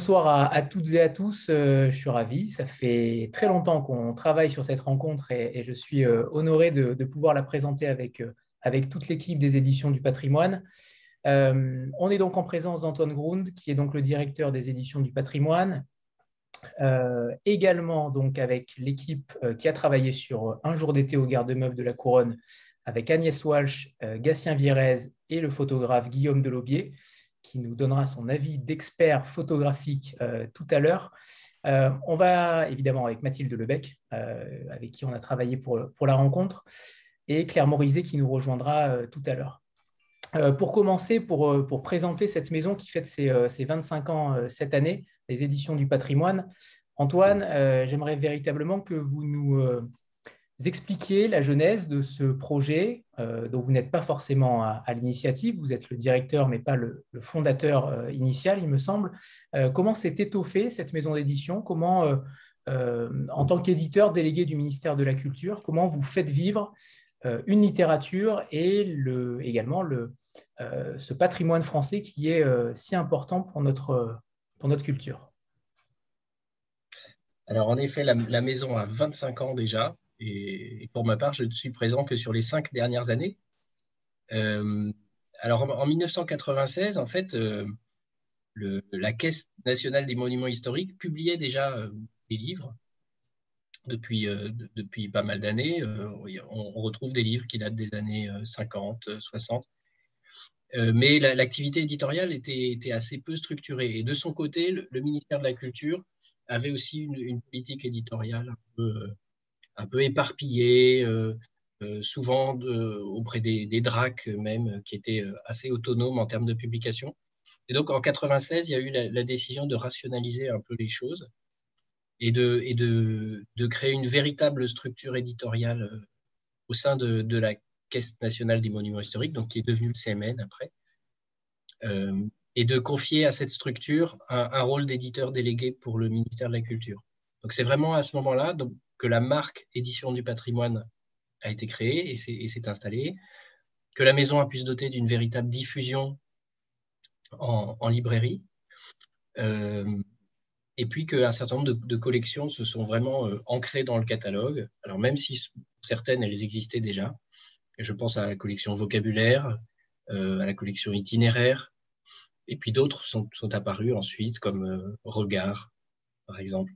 bonsoir à, toutes et à tous. Euh, je suis ravi. Ça fait très longtemps qu'on travaille sur cette rencontre et, je suis euh, honoré de, pouvoir la présenter avec, euh, avec toute l'équipe des éditions du patrimoine. on est donc en présence d'Antoine Grund, qui est donc le directeur des éditions du patrimoine. également donc avec l'équipe qui a travaillé sur Un jour d'été au garde-meuble de la Couronne, avec Agnès Walsh, Gatien Vierez et le photographe Guillaume Delobier qui nous donnera son avis d'expert photographique euh, tout à l'heure. Euh, on va évidemment avec Mathilde Lebec, euh, avec qui on a travaillé pour, pour la rencontre, et Claire Morizet qui nous rejoindra tout à l'heure. pour commencer, pour, pour, présenter cette maison qui fête ses, ses 25 ans cette année, les éditions du patrimoine, Antoine, j'aimerais véritablement que vous nous expliquer la genèse de ce projet euh, dont vous n'êtes pas forcément à, l'initiative, vous êtes le directeur mais pas le, fondateur euh, initial, il me semble. Euh, comment s'est étoffée cette maison d'édition? Comment, en tant qu'éditeur délégué du ministère de la Culture, comment vous faites vivre une littérature et le, également le, ce patrimoine français qui est si important pour notre, culture? Alors en effet, la, maison a 25 ans déjà. Et, pour ma part, je ne suis présent que sur les cinq dernières années. Euh, alors, en, 1996, en fait, euh, la Caisse nationale des monuments historiques publiait déjà euh, des livres. Depuis, depuis pas mal d'années, on, retrouve des livres qui datent des années 50, 60. mais l'activité éditoriale était, était, assez peu structurée. Et de son côté, le, ministère de la Culture avait aussi une, une politique éditoriale un peu un peu éparpillé, euh, euh, souvent auprès des, DRAC même, qui étaient euh, assez autonomes en termes de publication. Et donc en 96, il y a eu la, décision de rationaliser un peu les choses et de, créer une véritable structure éditoriale au sein de, la Caisse nationale des monuments historiques, donc qui est devenue le CMN après, et de confier à cette structure un rôle d'éditeur délégué pour le ministère de la Culture. Donc c'est vraiment à ce moment-là, que la marque Édition du patrimoine a été créée et s'est installée, que la maison a pu se doter d'une véritable diffusion en, librairie, euh, et puis qu'un certain nombre de, collections se sont vraiment euh, ancrées dans le catalogue. Alors même si certaines, elles existaient déjà, je pense à la collection vocabulaire, euh, à la collection itinéraire, et puis d'autres sont, apparues ensuite, comme Regard, par exemple.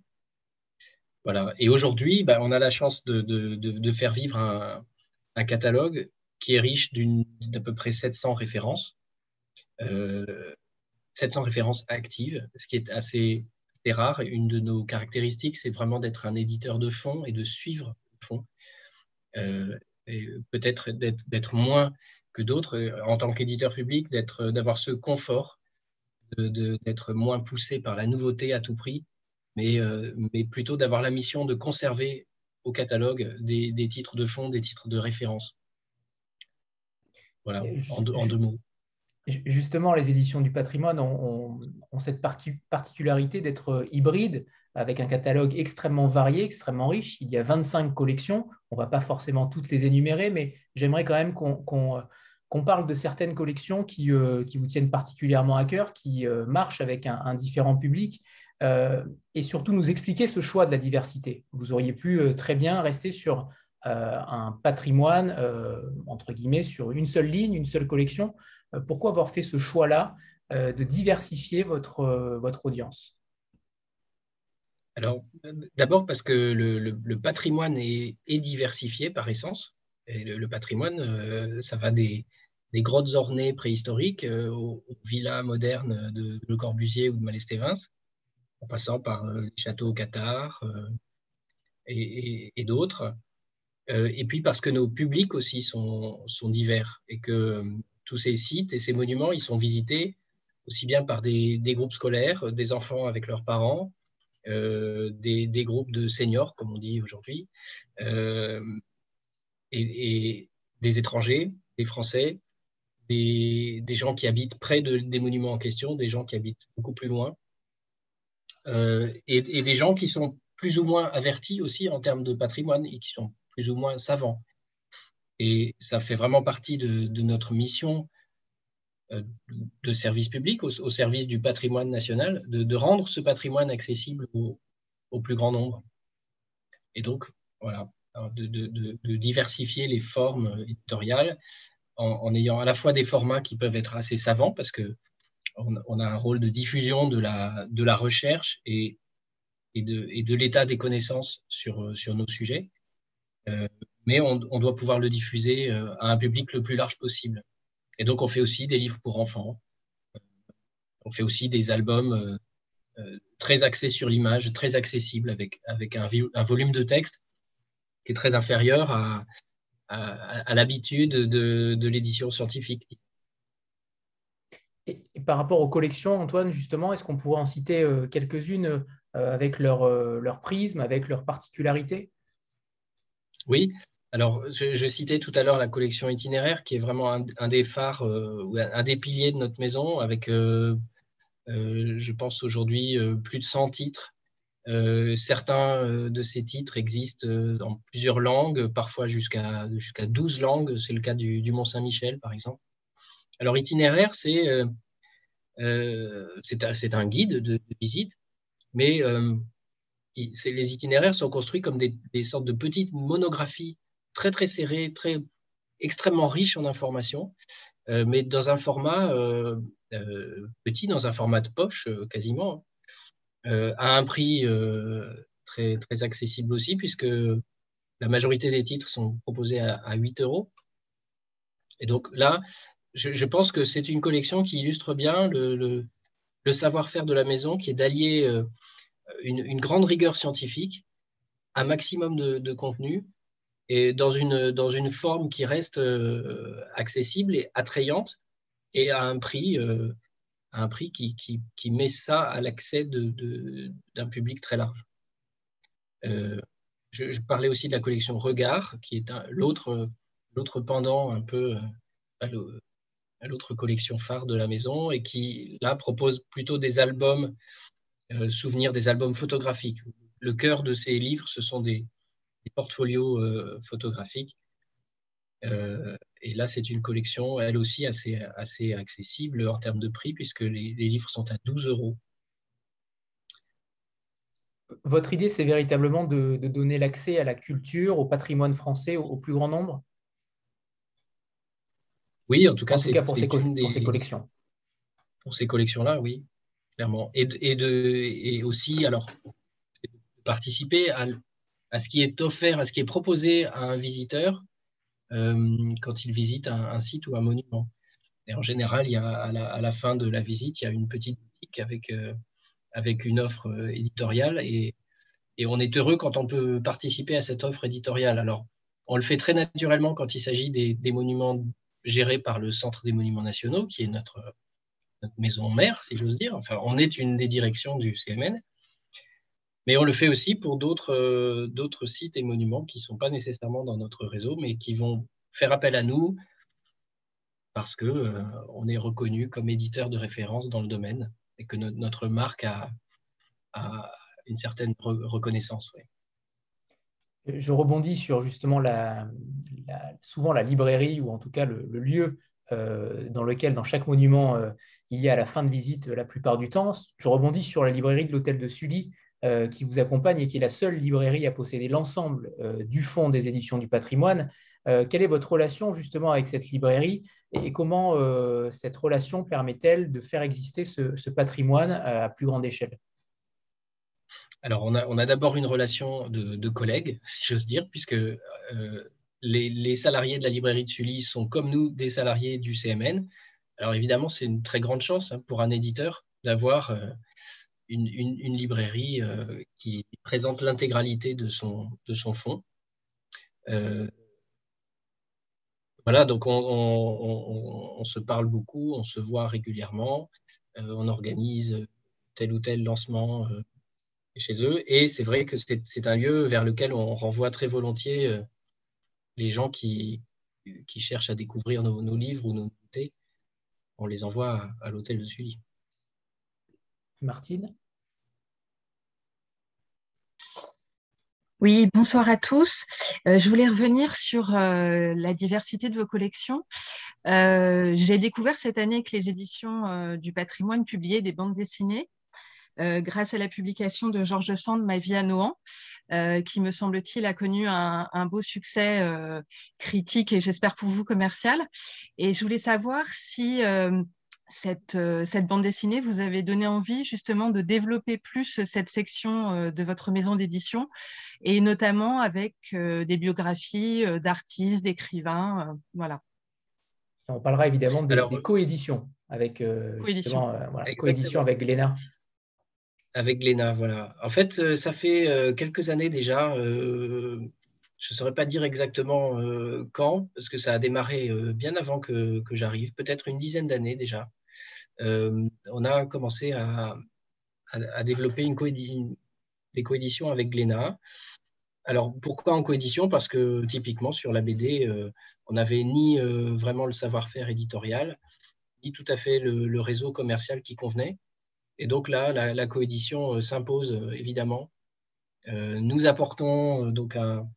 Voilà. Et aujourd'hui, bah, on a la chance de, faire vivre un, catalogue qui est riche d'à peu près 700 références, 700 euh, références actives, ce qui est assez, rare. Une de nos caractéristiques, c'est vraiment d'être un éditeur de fond et de suivre le fond. Euh, peut-être d'être moins que d'autres, euh, en tant qu'éditeur public, d'avoir ce confort, d'être moins poussé par la nouveauté à tout prix euh, mais, plutôt d'avoir la mission de conserver au catalogue des, titres de fond, des titres de référence. Voilà, en deux, mots. Justement, les éditions du patrimoine ont, cette particularité d'être hybrides, avec un catalogue extrêmement varié, extrêmement riche. Il y a 25 collections. On ne va pas forcément toutes les énumérer, mais j'aimerais quand même qu'on parle de certaines collections qui, euh, qui, vous tiennent particulièrement à cœur, qui euh, marchent avec un, un différent public. Euh, et surtout nous expliquer ce choix de la diversité. Vous auriez pu euh, très bien rester sur euh, un patrimoine, entre guillemets, sur une seule ligne, une seule collection. pourquoi avoir fait ce choix-là de diversifier votre, votre audience? Alors, d'abord parce que le, patrimoine est, diversifié par essence. Le, patrimoine, ça va des, des grottes ornées préhistoriques aux, villas modernes de Le Corbusier ou de Malestévins, en passant par euh, les châteaux au Qatar euh, et, d'autres. Euh, et puis parce que nos publics aussi sont, sont divers et que tous ces sites et ces monuments, ils sont visités aussi bien par des, groupes scolaires, des enfants avec leurs parents, des, groupes de seniors, comme on dit aujourd'hui, et, et, des étrangers, des Français, des, des, gens qui habitent près de, des monuments en question, des gens qui habitent beaucoup plus loin. Euh, et, des gens qui sont plus ou moins avertis aussi en termes de patrimoine et qui sont plus ou moins savants. Et ça fait vraiment partie de, notre mission de service public, au, service du patrimoine national, de, rendre ce patrimoine accessible au, plus grand nombre. Et donc, voilà, de, diversifier les formes éditoriales en, ayant à la fois des formats qui peuvent être assez savants, parce que on, a un rôle de diffusion de la, recherche et, de, l'état des connaissances sur, sur nos sujets, euh, mais on, doit pouvoir le diffuser euh, à un public le plus large possible. Et donc, on fait aussi des livres pour enfants. On fait aussi des albums euh, très axés sur l'image, très accessibles, avec, un, volume de texte qui est très inférieur à, l'habitude de, de l'édition scientifique. Et, par rapport aux collections, Antoine, justement, est-ce qu'on pourrait en citer quelques-unes avec leur, leur prisme, avec leurs particularités Oui, alors, je, citais tout à l'heure la collection itinéraire, qui est vraiment un, des phares, euh, un, des piliers de notre maison, avec, euh, euh, je pense aujourd'hui, plus de 100 titres. certains de ces titres existent dans plusieurs langues, parfois jusqu'à jusqu'à 12 langues. C'est le cas du, Mont-Saint-Michel, par exemple. Alors, itinéraire, c'est c'est un guide de, visite, mais les itinéraires sont construits comme des, sortes de petites monographies très très serré, très extrêmement riche en informations, euh, mais dans un format euh, euh, petit, dans un format de poche quasiment, à un prix très, très accessible aussi, puisque la majorité des titres sont proposés à, 8 euros. Et donc là, je, pense que c'est une collection qui illustre bien le, savoir-faire de la maison, qui est d'allier une, une, grande rigueur scientifique, un maximum de, contenu, et dans une, dans une forme qui reste euh, accessible et attrayante et à un prix, euh, un prix qui, qui, met ça à l'accès d'un public très large. Euh, je, parlais aussi de la collection Regard, qui est l'autre pendant un peu l'autre collection phare de la maison et qui, là, propose plutôt des albums, souvenirs des albums photographiques. Le cœur de ces livres, ce sont des, portfolios euh, photographiques. Euh, et là, c'est une collection, elle aussi, assez accessible en termes de prix, puisque les, livres sont à 12 euros. Votre idée, c'est véritablement de, donner l'accès à la culture, au patrimoine français au, plus grand nombre? Oui, en tout cas, en tout cas pour, ces, collections. Pour ces collections-là, oui, clairement. Et, et, de, et aussi, alors, participer à, à ce qui est offert, à ce qui est proposé à un visiteur euh, quand il visite un, site ou un monument. Et en général, il y a, à, la, fin de la visite, il y a une petite boutique avec, euh, avec une offre euh, éditoriale et, et, on est heureux quand on peut participer à cette offre éditoriale. Alors, on le fait très naturellement quand il s'agit des, des, monuments gérés par le Centre des monuments nationaux, qui est notre, maison mère, si j'ose dire. Enfin, on est une des directions du CMN. Mais on le fait aussi pour euh, d'autres sites et monuments qui ne sont pas nécessairement dans notre réseau, mais qui vont faire appel à nous parce qu'on euh, est reconnu comme éditeur de référence dans le domaine et que notre marque a, une certaine reconnaissance. Je rebondis sur justement souvent la librairie ou en tout cas le, lieu euh, dans lequel, dans chaque monument, il y a la fin de visite la plupart du temps. Je rebondis sur la librairie de l'hôtel de Sully, euh, qui vous accompagne et qui est la seule librairie à posséder l'ensemble euh, du fonds des éditions du patrimoine. Euh, quelle est votre relation justement avec cette librairie et comment cette relation permet-elle de faire exister ce, patrimoine à plus grande échelle? Alors, on a, d'abord une relation de, collègues, si j'ose dire, puisque les, salariés de la librairie de Sully sont comme nous des salariés du CMN. Alors, évidemment, c'est une très grande chance hein, pour un éditeur d'avoir une, librairie euh, qui présente l'intégralité de son, fonds. Euh, voilà, donc on, se parle beaucoup, on se voit régulièrement, euh, on organise tel ou tel lancement chez eux. Et c'est vrai que c'est un lieu vers lequel on renvoie très volontiers les gens qui, qui cherchent à découvrir nos, livres ou nos nouveautés. On les envoie à, à l'hôtel de Sully. Martine? Oui, bonsoir à tous. Euh, je voulais revenir sur euh, la diversité de vos collections. Euh, j'ai découvert cette année que les éditions du patrimoine publiaient des bandes dessinées grâce à la publication de Georges Sand, Ma vie à Nohant, qui me semble-t-il a connu un, un beau succès critique et j'espère pour vous commercial. Et je voulais savoir si cette, euh, cette, bande dessinée vous avez donné envie justement de développer plus cette section euh, de votre maison d'édition et notamment avec euh, des biographies d'artistes, d'écrivains. voilà. On parlera évidemment des, coéditions avec, coédition. avec Glénat. Avec Glénat, voilà. En fait, ça fait quelques années déjà. je ne saurais pas dire exactement quand, parce que ça a démarré bien avant que, j'arrive, peut-être une dizaine d'années déjà. Euh, on a commencé à, développer une des coéditions avec Glénat. Alors pourquoi en coédition? Parce que typiquement sur la BD, euh, on n'avait ni euh, vraiment le savoir-faire éditorial, ni tout à fait le, réseau commercial qui convenait. Et donc là, la, coédition s'impose évidemment. nous apportons donc un,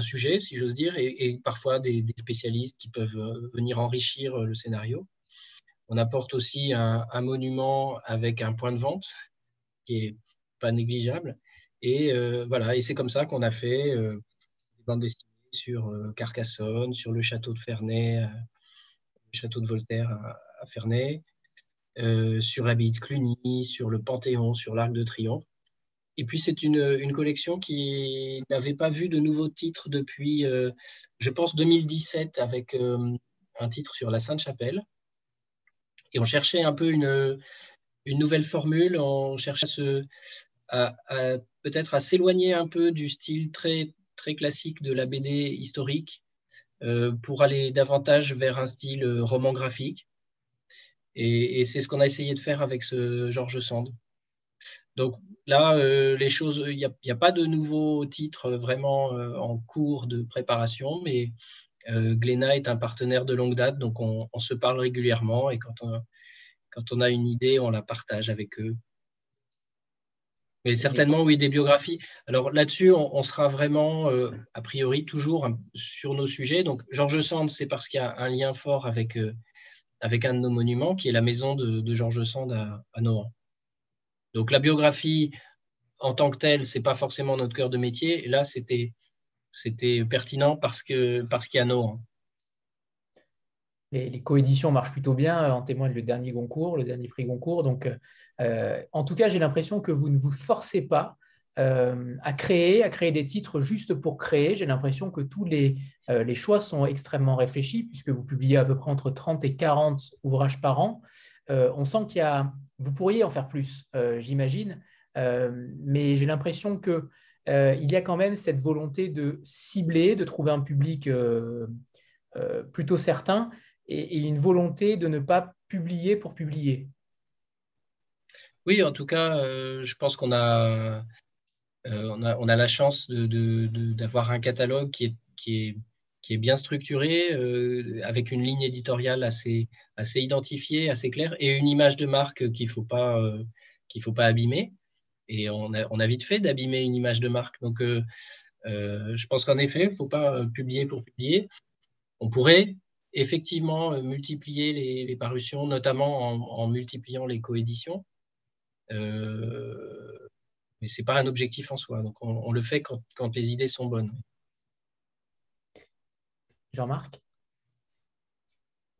sujet, si j'ose dire, et, parfois des, spécialistes qui peuvent venir enrichir le scénario. On apporte aussi un, monument avec un point de vente qui est pas négligeable. Et euh, voilà, et c'est comme ça qu'on a fait euh, des bandes dessinées sur euh, Carcassonne, sur le château de Ferney, le château de Voltaire à, Ferney, sur l'abbaye de Cluny, sur le Panthéon, sur l'Arc de Triomphe. Et puis c'est une, collection qui n'avait pas vu de nouveaux titres depuis, je pense, 2017 avec un titre sur la Sainte-Chapelle. Et on cherchait un peu une, nouvelle formule, on cherchait peut-être à s'éloigner un peu du style très, très classique de la BD historique euh, pour aller davantage vers un style euh, roman graphique. Et, c'est ce qu'on a essayé de faire avec ce Georges Sand. Donc là, euh, les choses, il n'y a, pas de nouveaux titres vraiment en cours de préparation, mais euh, Glénat est un partenaire de longue date, donc on, se parle régulièrement et quand on, quand on a une idée, on la partage avec eux. Mais certainement, oui, des biographies. Alors là-dessus, on, sera vraiment, euh, a priori, toujours sur nos sujets. Donc, Georges Sand, c'est parce qu'il y a un lien fort avec, euh, avec un de nos monuments, qui est la maison de, Georges Sand à, Nohant. Donc, la biographie, en tant que telle, ce n'est pas forcément notre cœur de métier. Et là, c'était pertinent parce parce qu'il y a Nohant. Les, les, coéditions marchent plutôt bien, en témoigne le dernier Goncourt, le dernier prix Goncourt. Donc, euh, en tout cas, j'ai l'impression que vous ne vous forcez pas euh, à créer, à créer des titres juste pour créer. J'ai l'impression que tous les, euh, les, choix sont extrêmement réfléchis, puisque vous publiez à peu près entre 30 et 40 ouvrages par an. on sent qu'il y a, vous pourriez en faire plus, j'imagine, mais j'ai l'impression que euh, il y a quand même cette volonté de cibler, de trouver un public euh, euh, plutôt certain et, une volonté de ne pas publier pour publier. Oui, en tout cas, je pense qu'on a, on a, la chance d'avoir un catalogue qui est, bien structuré, avec une ligne éditoriale assez, identifiée, assez claire, et une image de marque qu'il ne faut, pas, qu'il faut pas abîmer et on a, vite fait d'abîmer une image de marque. Donc, euh, euh, je pense qu'en effet, il ne faut pas euh, publier pour publier. On pourrait effectivement multiplier les, parutions, notamment en, multipliant les coéditions. Mais ce n'est pas un objectif en soi. Donc, on, le fait quand, quand, les idées sont bonnes. Jean-Marc?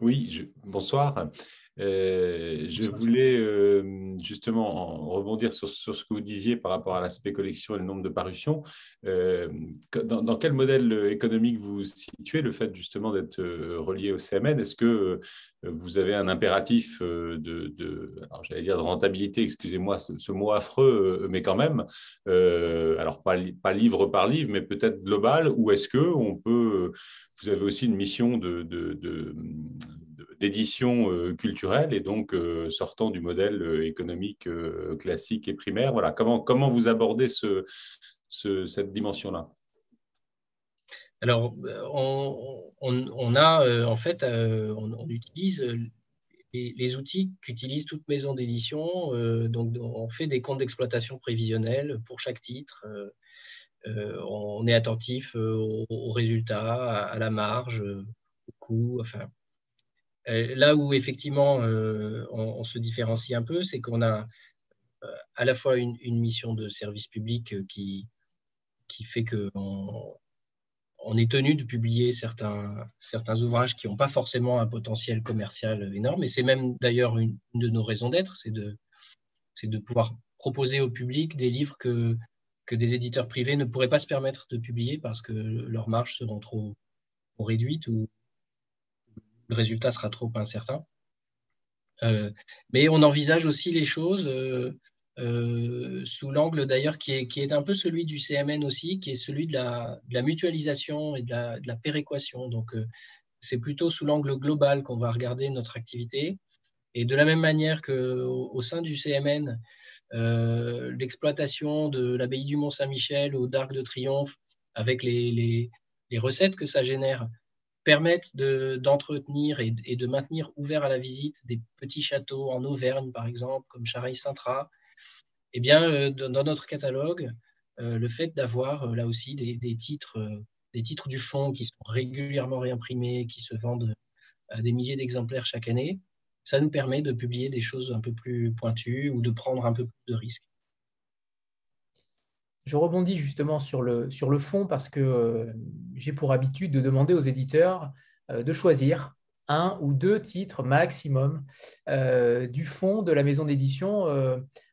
Oui, bonsoir. Euh, je voulais euh, justement rebondir sur, ce que vous disiez par rapport à l'aspect collection et le nombre de parutions. Euh, dans, quel modèle économique vous situez le fait justement d'être relié au CMN Est-ce que vous avez un impératif de, alors j'allais dire de rentabilité, excusez-moi ce, mot affreux, mais quand même, alors pas, pas, livre par livre, mais peut-être global, ou est-ce que on peut, vous avez aussi une mission de, de d'édition euh, culturelle et donc euh, sortant du modèle euh, économique classique et primaire. Voilà, comment, comment vous abordez ce, cette dimension-là? Alors, on, a en fait, on, utilise les, outils qu'utilisent toute maison d'édition. donc, on fait des comptes d'exploitation prévisionnels pour chaque titre. on est attentif aux, résultats, à, la marge, au coût. Enfin, là où effectivement on, se différencie un peu, c'est qu'on a à la fois une, mission de service public qui, fait qu'on on est tenu de publier certains, ouvrages qui n'ont pas forcément un potentiel commercial énorme. Et c'est même d'ailleurs une, de nos raisons d'être, c'est de, pouvoir proposer au public des livres que, que des éditeurs privés ne pourraient pas se permettre de publier parce que leurs marges seront trop, réduites ou le résultat sera trop incertain. Euh, mais on envisage aussi les choses euh, euh, sous l'angle d'ailleurs qui est, qui est un peu celui du CMN aussi, qui est celui de la, mutualisation et de la, péréquation. Donc, c'est plutôt sous l'angle global qu'on va regarder notre activité. Et de la même manière qu'au au sein du CMN, l'exploitation de l'abbaye du Mont-Saint-Michel ou d'Arc de Triomphe, avec les, recettes que ça génère, permettent d'entretenir et, et, de maintenir ouvert à la visite des petits châteaux en Auvergne, par exemple, comme Charaille-Saint-Trat, eh bien, euh, dans notre catalogue, euh, le fait d'avoir euh, là aussi des, titres, des titres du fond qui sont régulièrement réimprimés, qui se vendent à des milliers d'exemplaires chaque année, ça nous permet de publier des choses un peu plus pointues ou de prendre un peu plus de risques. Je rebondis justement sur le, fond parce que j'ai pour habitude de demander aux éditeurs de choisir un ou deux titres maximum du fond de la maison d'édition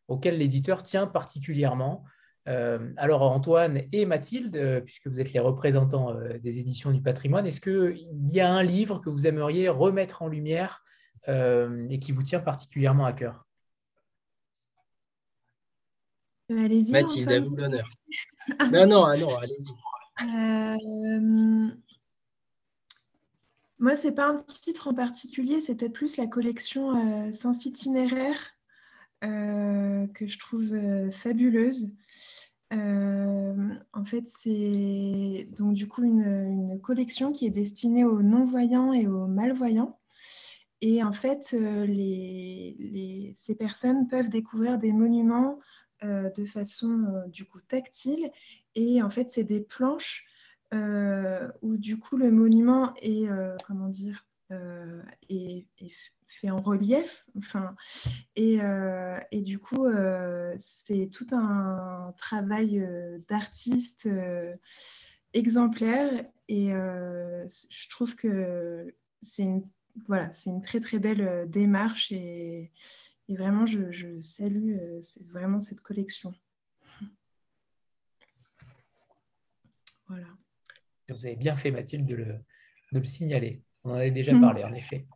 auquel l'éditeur tient particulièrement. Euh, alors Antoine et Mathilde, euh, puisque vous êtes les représentants euh, des éditions du patrimoine, est-ce qu'il y a un livre que vous aimeriez remettre en lumière et qui vous tient particulièrement à cœur? Allez-y. Mathilde, à vous l'honneur. non, non, ah non, allez-y. Moi, ce n'est pas un titre en particulier, c'est peut-être plus la collection Sans itinéraire euh, que je trouve euh, fabuleuse. Euh, en fait, c'est donc du coup une, collection qui est destinée aux non-voyants et aux malvoyants. Et en fait, les, ces personnes peuvent découvrir des monuments de façon du coup tactile. Et en fait, c'est des planches où du coup le monument est, comment dire, est, fait en relief. Enfin, et, euh, et du coup, euh, c'est tout un travail euh, d'artiste exemplaire. Et je trouve que c'est une, voilà, c'est une très très belle démarche et, et vraiment, je, je salue vraiment cette collection. Voilà. Vous avez bien fait, Mathilde, de le, de le signaler. On en avait déjà parlé, en effet.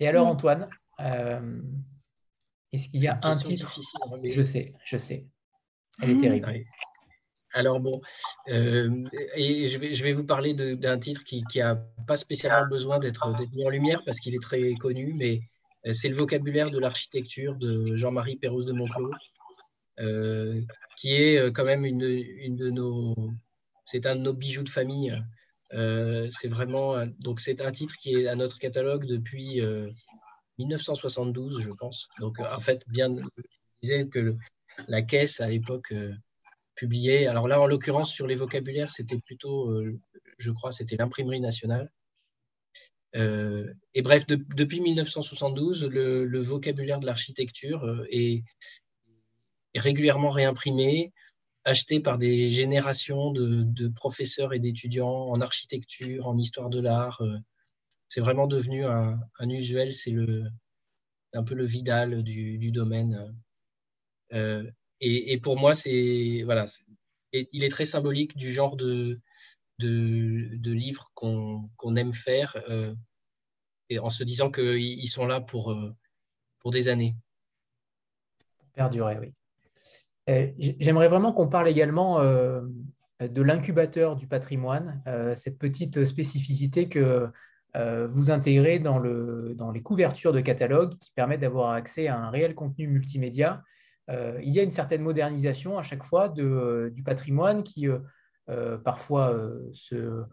Et alors, Antoine, euh, est-ce qu'il y a un titre Je sais, je sais. Elle est mmh. terrible. Alors bon, euh, et je vais, je vais, vous parler d'un titre qui n'a pas spécialement besoin d'être mis en lumière parce qu'il est très connu, mais euh, c'est le vocabulaire de l'architecture de Jean-Marie Pérouse de Monclos, qui est quand même une, une de nos, c'est un de nos bijoux de famille. Euh, c'est vraiment donc c'est un titre qui est à notre catalogue depuis 1972, euh, je pense. Donc euh, en fait, bien, je disais que la caisse à l'époque publiait. Alors là, en l'occurrence, sur les vocabulaires, c'était plutôt, je crois, c'était l'imprimerie nationale. Et bref, depuis 1972, le, vocabulaire de l'architecture est, est, régulièrement réimprimé acheté par des générations de, professeurs et d'étudiants en architecture, en histoire de l'art. Euh, c'est vraiment devenu un, usuel, c'est un peu le Vidal du, domaine. Euh, et, pour moi, c'est voilà, il est très symbolique du genre de, de, livres qu'on aime faire, euh, et en se disant qu'ils sont là pour, pour des années. Perdurer, oui. Euh, j'aimerais vraiment qu'on parle également euh, de l'incubateur du patrimoine, euh, cette petite spécificité que vous intégrez dans, le, dans, les couvertures de catalogue qui permettent d'avoir accès à un réel contenu multimédia. il y a une certaine modernisation à chaque fois de, du patrimoine qui parfois se,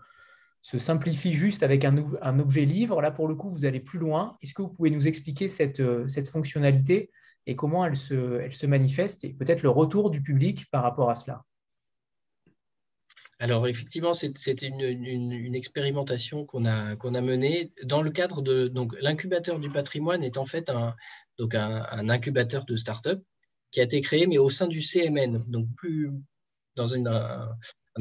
se, simplifie juste avec un, objet livre. Là, pour le coup, vous allez plus loin. Est-ce que vous pouvez nous expliquer cette, cette fonctionnalité et comment elle se, manifeste et peut-être le retour du public par rapport à cela? alors effectivement, c'était une, expérimentation qu'on a, menée dans le cadre de l'incubateur du patrimoine est en fait un, donc un, incubateur de start-up qui a été créé mais au sein du CMN, donc plus dans une, un,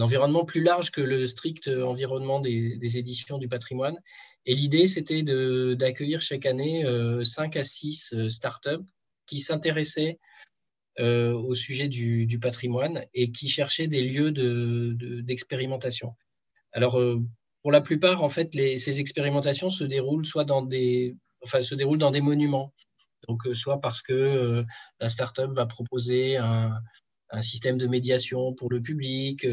environnement plus large que le strict environnement des, éditions du patrimoine. Et l'idée, c'était d'accueillir chaque année 5 euh, à 6 euh, start-up qui s'intéressaient euh, au sujet du, patrimoine et qui cherchaient des lieux d'expérimentation. De, Alors, euh, pour la plupart, en fait, ces expérimentations se déroulent soit dans des, enfin, se déroulent dans des monuments. Donc, euh, soit parce que la startup va proposer un, système de médiation pour le public,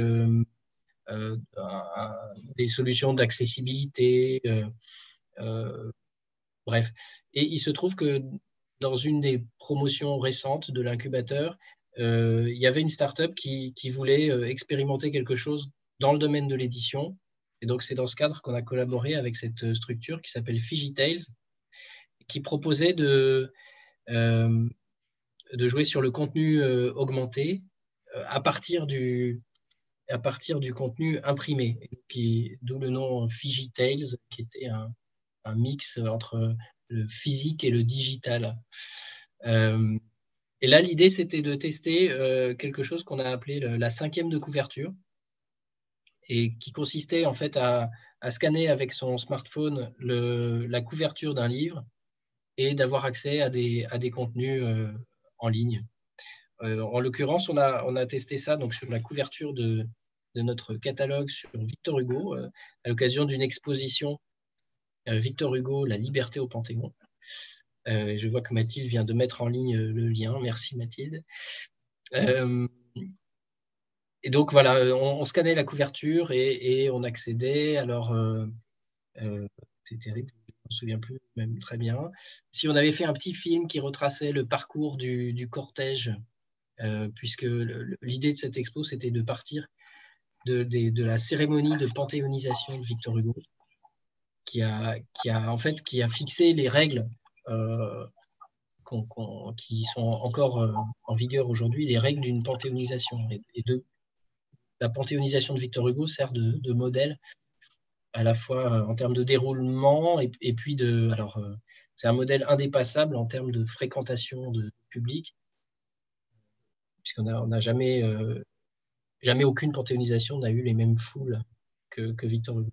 des solutions d'accessibilité, bref. Et il se trouve que dans une des promotions récentes de l'incubateur, euh, il y avait une startup qui, voulait euh, expérimenter quelque chose dans le domaine de l'édition. Et donc, c'est dans ce cadre qu'on a collaboré avec cette structure qui s'appelle FigiTales, qui proposait de, euh, de jouer sur le contenu augmenté à partir du, à partir du contenu imprimé, d'où le nom FigiTales, qui était un, mix entre le physique et le digital. Euh, et là, l'idée, c'était de tester euh, quelque chose qu'on a appelé la cinquième de couverture, et qui consistait en fait à, scanner avec son smartphone la couverture d'un livre et d'avoir accès à des, à des contenus euh, en ligne. en l'occurrence, on a, testé ça donc, sur la couverture de, notre catalogue sur Victor Hugo à l'occasion d'une exposition euh, Victor Hugo, La liberté au Panthéon. Euh, je vois que Mathilde vient de mettre en ligne euh, le lien. Merci Mathilde. et donc voilà, on, scannait la couverture et, on accédait. Alors, c'est terrible, me souviens plus même très bien. Si on avait fait un petit film qui retraçait le parcours du, cortège, puisque l'idée de cette expo, c'était de partir de, la cérémonie de panthéonisation de Victor Hugo qui a, en fait, qui a fixé les règles euh, qui sont encore euh, en vigueur aujourd'hui, les règles d'une panthéonisation. Et, de, la panthéonisation de Victor Hugo sert de, modèle à la fois euh, en termes de déroulement et, puis de. Alors, c'est un modèle indépassable en termes de fréquentation de public, puisqu'on n'a on a jamais, jamais aucune panthéonisation n'a eu les mêmes foules que, que Victor Hugo.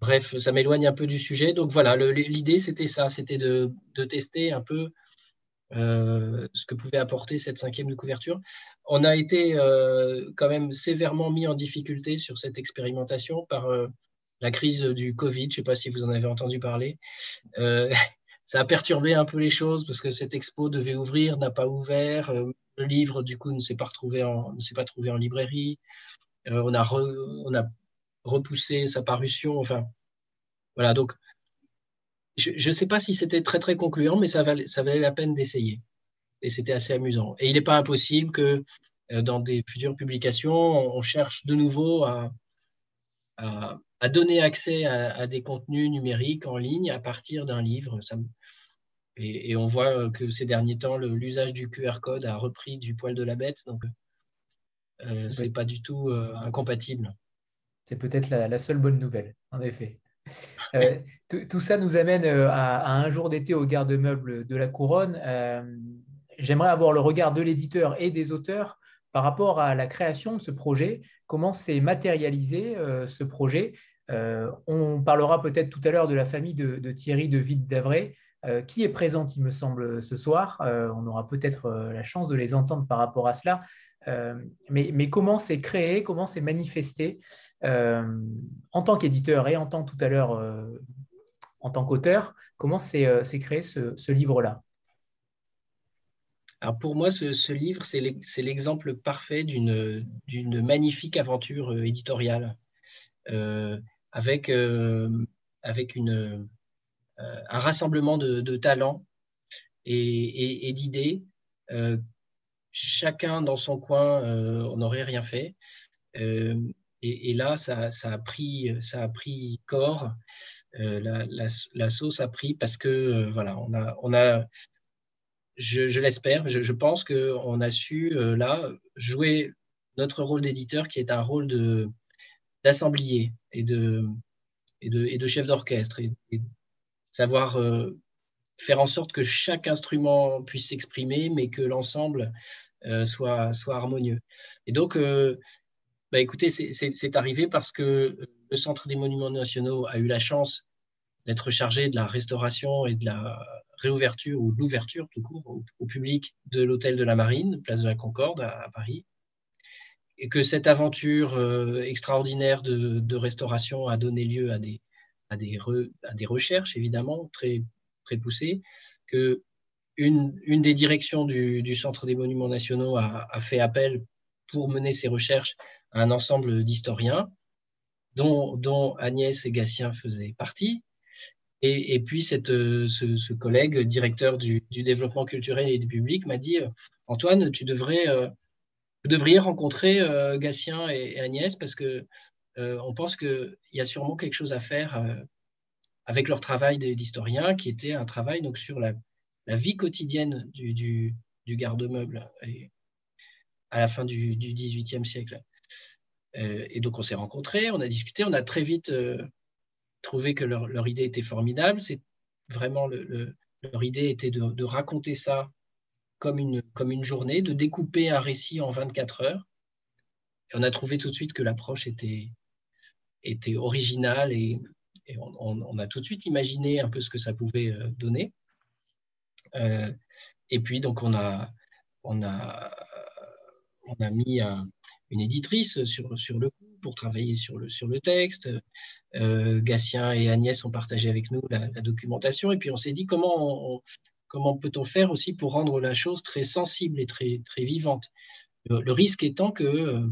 Bref, ça m'éloigne un peu du sujet. Donc voilà, l'idée, c'était ça, c'était de, tester un peu euh, ce que pouvait apporter cette cinquième de couverture. On a été euh, quand même sévèrement mis en difficulté sur cette expérimentation par euh, la crise du Covid. Je ne sais pas si vous en avez entendu parler. ça a perturbé un peu les choses parce que cette expo devait ouvrir, n'a pas ouvert. le livre, du coup, ne s'est pas, retrouvé en, trouvé en librairie. on, a on a repousser sa parution. Enfin, voilà. Donc, je ne sais pas si c'était très très concluant, mais ça valait, ça valait la peine d'essayer. Et c'était assez amusant. Et il n'est pas impossible que euh, dans des futures publications, on, cherche de nouveau à, à, donner accès à, des contenus numériques en ligne à partir d'un livre. Ça, et, on voit que ces derniers temps, l'usage du QR code a repris du poil de la bête. Donc, euh, ce n'est pas du tout euh, incompatible. C'est peut-être la, seule bonne nouvelle, en effet. Euh, tout, ça nous amène euh, à, un jour d'été au garde-meubles de la Couronne. Euh, j'aimerais avoir le regard de l'éditeur et des auteurs par rapport à la création de ce projet. Comment s'est matérialisé ce projet? On parlera peut-être tout à l'heure de la famille de, Thierry de Vide d'Avray, qui est présente, il me semble, ce soir? on aura peut-être la chance de les entendre par rapport à cela. Euh, mais, comment c'est créé, comment c'est manifesté euh, en tant qu'éditeur et en tant tout à l'heure euh, en tant qu'auteur, comment c'est créé ce, livre-là? Alors pour moi, ce, livre, c'est l'exemple parfait d'une magnifique aventure éditoriale avec, un rassemblement de, talents et d'idées chacun dans son coin, euh, on n'aurait rien fait. Euh, et, là, ça, a pris, ça a pris corps. Euh, la, sauce a pris parce que voilà, on a, je, l'espère, je, pense qu'on a su là jouer notre rôle d'éditeur qui est un rôle d'assemblier et de, de, et de chef d'orchestre et, savoir faire en sorte que chaque instrument puisse s'exprimer, mais que l'ensemble euh, soit, soit harmonieux. Et donc, euh, bah, écoutez, c'est arrivé parce que le Centre des Monuments Nationaux a eu la chance d'être chargé de la restauration et de la réouverture ou de l'ouverture tout court au, public de l'hôtel de la Marine, place de la Concorde à, Paris. Et que cette aventure euh, extraordinaire de, restauration a donné lieu à des, à des, à des recherches, évidemment, très, très poussées, que une, une des directions du, du, Centre des Monuments Nationaux a, a, fait appel pour mener ses recherches à un ensemble d'historiens, dont, dont Agnès et Gatien faisaient partie, et, puis, cette, euh, ce, collègue, directeur du, développement culturel et du public, m'a dit euh, Antoine, tu devrais, euh, vous rencontrer Gatien et, Agnès parce que on pense qu'il y a sûrement quelque chose à faire avec leur travail d'historien, qui était un travail donc, sur la, vie quotidienne du, garde-meuble à la fin du, XVIIIe siècle. et donc, on s'est rencontrés, on a discuté, on a très vite trouvé que leur, idée était formidable. C'est vraiment leur idée était de, raconter ça comme une, comme une journée, de découper un récit en 24 heures. Et on a trouvé tout de suite que l'approche était, était originale et, on, a tout de suite imaginé un peu ce que ça pouvait euh, donner. Euh, et puis, donc, on a, on a, on a mis une éditrice sur, sur le coup pour travailler sur le, sur le texte. Euh, Gatien et Agnès ont partagé avec nous la, documentation. Et puis on s'est dit comment, comment peut-on faire aussi pour rendre la chose très sensible et très, très vivante. Le, risque étant que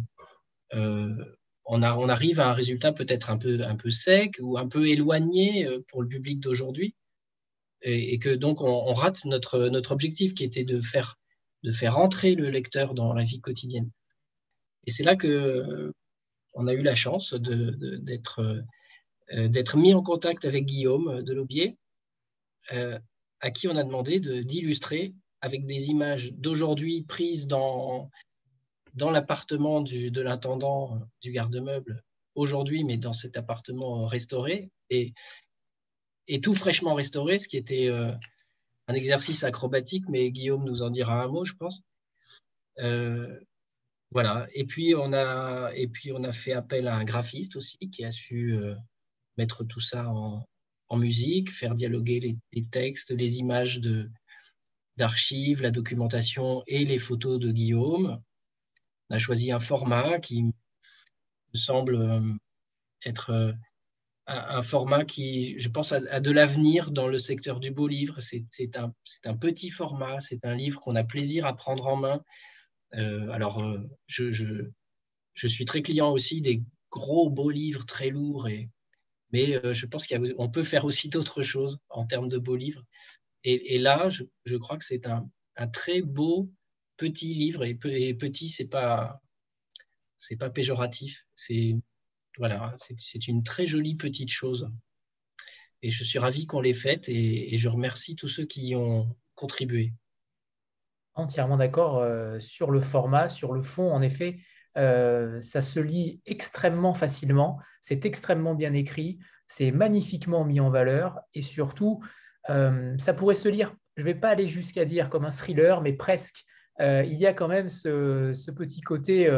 euh, on, a, on, arrive à un résultat peut-être un peu, un peu sec ou un peu éloigné euh, pour le public d'aujourd'hui. Et, que donc on, rate notre, notre objectif qui était de faire, de faire entrer le lecteur dans la vie quotidienne. Et c'est là que on a eu la chance d'être euh, d'être mis en contact avec Guillaume Delaubier, euh, à qui on a demandé d'illustrer avec des images d'aujourd'hui prises dans, dans l'appartement de l'intendant du garde-meuble aujourd'hui, mais dans cet appartement restauré et, tout fraîchement restauré, ce qui était euh, un exercice acrobatique, mais Guillaume nous en dira un mot, je pense. Voilà. Et puis, on a, et puis, on a fait appel à un graphiste aussi qui a su euh, mettre tout ça en, musique, faire dialoguer les, textes, les images d'archives, la documentation et les photos de Guillaume. A choisi un format qui me semble euh, être euh, un, format qui, je pense, a, de l'avenir dans le secteur du beau livre. C'est un, un, petit format, c'est un livre qu'on a plaisir à prendre en main euh, alors, euh, je, suis très client aussi des gros beaux livres très lourds, et, mais je pense qu'on peut faire aussi d'autres choses en termes de beaux livres. Et, là, je, crois que c'est un, très beau petit livre, et, petit, c'est pas c'est pas péjoratif, c'est voilà, c'est une très jolie petite chose. Et je suis ravi qu'on l'ait faite et, je remercie tous ceux qui y ont contribué. Entièrement d'accord euh, sur le format, sur le fond. En effet, euh, ça se lit extrêmement facilement, c'est extrêmement bien écrit, c'est magnifiquement mis en valeur et surtout, euh, ça pourrait se lire, je ne vais pas aller jusqu'à dire comme un thriller, mais presque. Il y a quand même ce, petit côté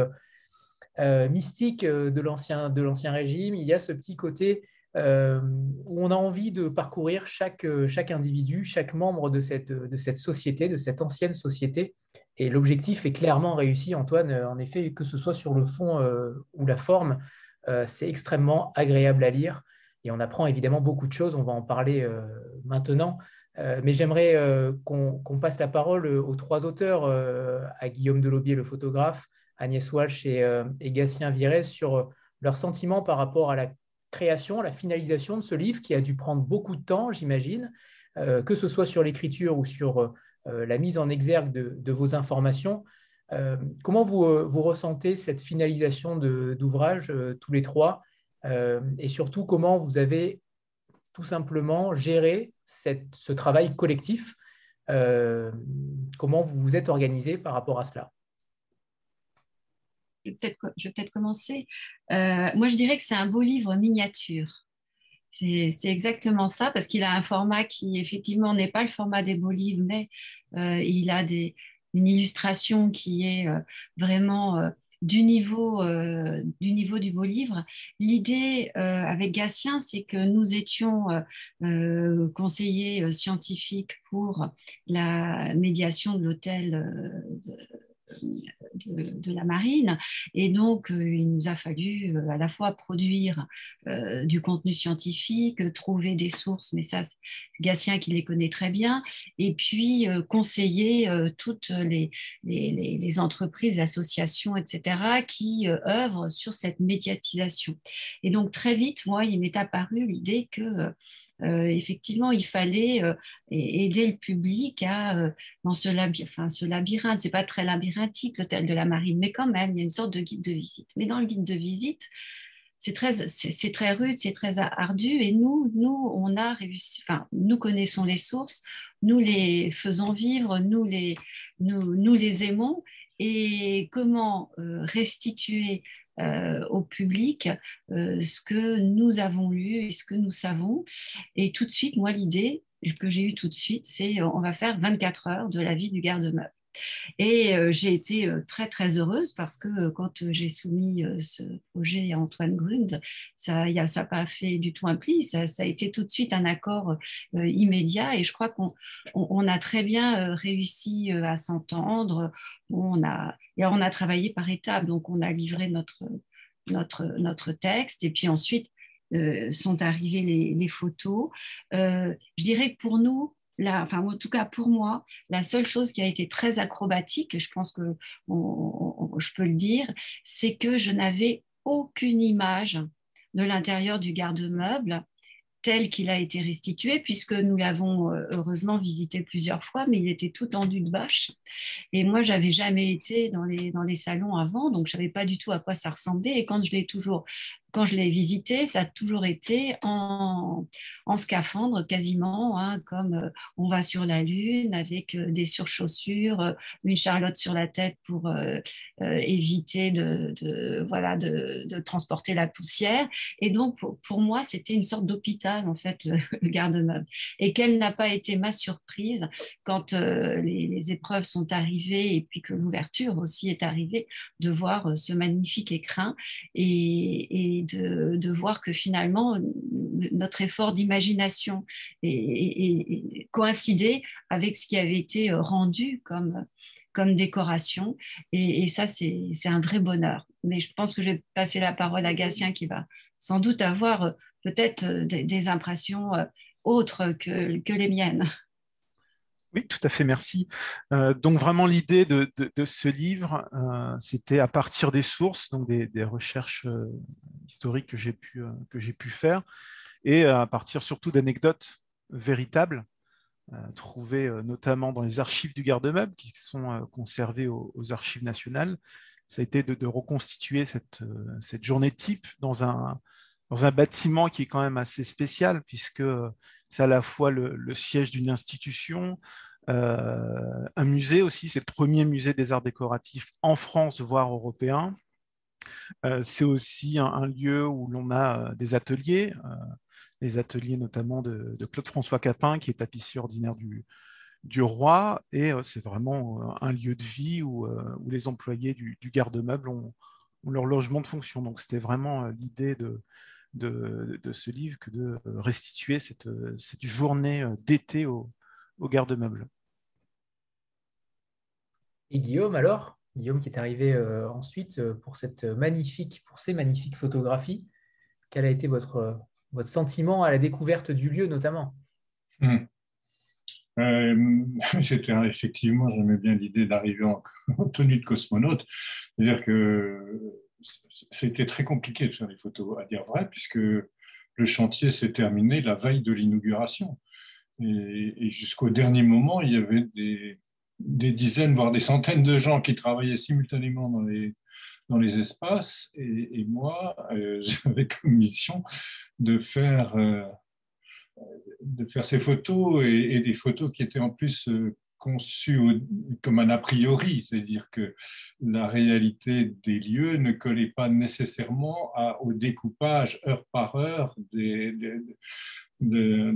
mystique de l'ancien régime, il y a ce petit côté euh, où on a envie de parcourir chaque, euh, chaque individu, chaque membre de cette, de cette société, de cette ancienne société. Et l'objectif est clairement réussi, Antoine. Euh, en effet, que ce soit sur le fond ou la forme, c'est extrêmement agréable à lire. Et on apprend évidemment beaucoup de choses. On va en parler maintenant. Mais j'aimerais qu'on passe la parole aux trois auteurs, à Guillaume Delobier, le photographe, Agnès Walsh et, Gatien Virez, sur leurs sentiments par rapport à la création, la finalisation de ce livre qui a dû prendre beaucoup de temps, j'imagine, euh, que ce soit sur l'écriture ou sur euh, la mise en exergue de, vos informations. Euh, comment vous, ressentez cette finalisation d'ouvrage tous les trois? Et surtout comment vous avez tout simplement géré cette, ce travail collectif Comment vous vous êtes organisé par rapport à cela? Je vais peut-être commencer. moi, je dirais que c'est un beau livre miniature. C'est exactement ça, parce qu'il a un format qui, effectivement, n'est pas le format des beaux livres, mais il a des, une illustration qui est vraiment du niveau, euh, du niveau du beau livre. L'idée euh, avec Gatien, c'est que nous étions euh, conseillers scientifiques pour la médiation de l'hôtel de, la marine. Et donc, euh, il nous a fallu euh, à la fois produire euh, du contenu scientifique, trouver des sources, mais ça, Gatien qui les connaît très bien, et puis conseiller toutes les, les, les, entreprises, associations, etc., qui œuvrent sur cette médiatisation. Et donc, très vite, moi, il m'est apparu l'idée que euh, effectivement, il fallait euh, aider le public à, euh, dans ce, enfin, ce labyrinthe. Ce n'est pas très labyrinthique, l'hôtel de la Marine, mais quand même, il y a une sorte de guide de visite. Mais dans le guide de visite, c'est très, c'est, très rude, c'est très ardu. Et nous, nous, on a réussi, enfin, nous connaissons les sources, nous les faisons vivre, nous les, nous, nous les aimons. Et comment restituer euh, au public euh, ce que nous avons lu et ce que nous savons. Et tout de suite, moi, l'idée que j'ai eue tout de suite, c'est on va faire 24 heures de la vie du garde-meuble. Et euh, j'ai été très très heureuse parce que quand j'ai soumis ce projet à Antoine Grund, ça n'a pas fait du tout un pli, ça, a été tout de suite un accord immédiat et je crois qu'on on, a très bien réussi à s'entendre. On a, et on a travaillé par étapes, donc on a livré notre, notre, texte et puis ensuite sont arrivées les photos. je dirais que pour nous, enfin, en tout cas pour moi, la seule chose qui a été très acrobatique, je pense que je peux le dire, c'est que je n'avais aucune image de l'intérieur du garde-meuble tel qu'il a été restitué, puisque nous l'avons euh, heureusement visité plusieurs fois, mais il était tout tendu de bâche. Et moi, j'avais jamais été dans les, dans les salons avant, donc je savais pas du tout à quoi ça ressemblait. Et quand je l'ai toujours quand je l'ai visité, ça a toujours été en, scaphandre quasiment, hein, comme euh, on va sur la Lune avec euh, des surchaussures, euh, une charlotte sur la tête pour éviter de, voilà, de, transporter la poussière. Et donc, pour, moi, c'était une sorte d'hôpital, en fait, le, garde-meuble. Et quelle n'a pas été ma surprise quand les, épreuves sont arrivées et puis que l'ouverture aussi est arrivée, de voir ce magnifique écrin et, et de, voir que finalement, notre effort d'imagination est, coïncidé avec ce qui avait été rendu comme, comme décoration. Et, ça, c'est un vrai bonheur. Mais je pense que je vais passer la parole à Gatien qui va sans doute avoir peut-être des, impressions autres que, que les miennes. Oui, tout à fait, merci. Euh, donc vraiment l'idée de, ce livre, euh, c'était à partir des sources, donc des, recherches euh, historiques que j'ai pu, pu faire, et à partir surtout d'anecdotes véritables, trouvées notamment dans les archives du garde-meuble, qui sont conservées aux, archives nationales. Ça a été de, reconstituer cette, journée type dans un bâtiment qui est quand même assez spécial, puisque c'est à la fois le, siège d'une institution, euh, un musée aussi, c'est le premier musée des arts décoratifs en France, voire européen. Euh, c'est aussi un, lieu où l'on a euh, des ateliers, des ateliers notamment de, Claude-François Capin, qui est tapissier ordinaire du, roi, et c'est vraiment un lieu de vie où, les employés du, garde-meuble ont, leur logement de fonction. Donc c'était vraiment l'idée de, de, ce livre que de restituer cette, journée d'été au, garde-meuble. Et Guillaume, alors? Guillaume qui est arrivé euh, ensuite euh, pour, cette magnifique, pour ces magnifiques photographies. Quel a été votre, votre sentiment à la découverte du lieu notamment? Euh, C'était effectivement, j'aimais bien l'idée d'arriver en, en, tenue de cosmonaute. C'est-à-dire que c'était très compliqué de faire des photos, à dire vrai, puisque le chantier s'est terminé la veille de l'inauguration. Et, jusqu'au dernier moment, il y avait des, dizaines, voire des centaines de gens qui travaillaient simultanément dans les, dans les espaces. Et, moi, euh, j'avais comme mission de faire, euh, de faire ces photos et, des photos qui étaient en plus euh, conçu comme un a priori, c'est-à-dire que la réalité des lieux ne collait pas nécessairement au découpage heure par heure de,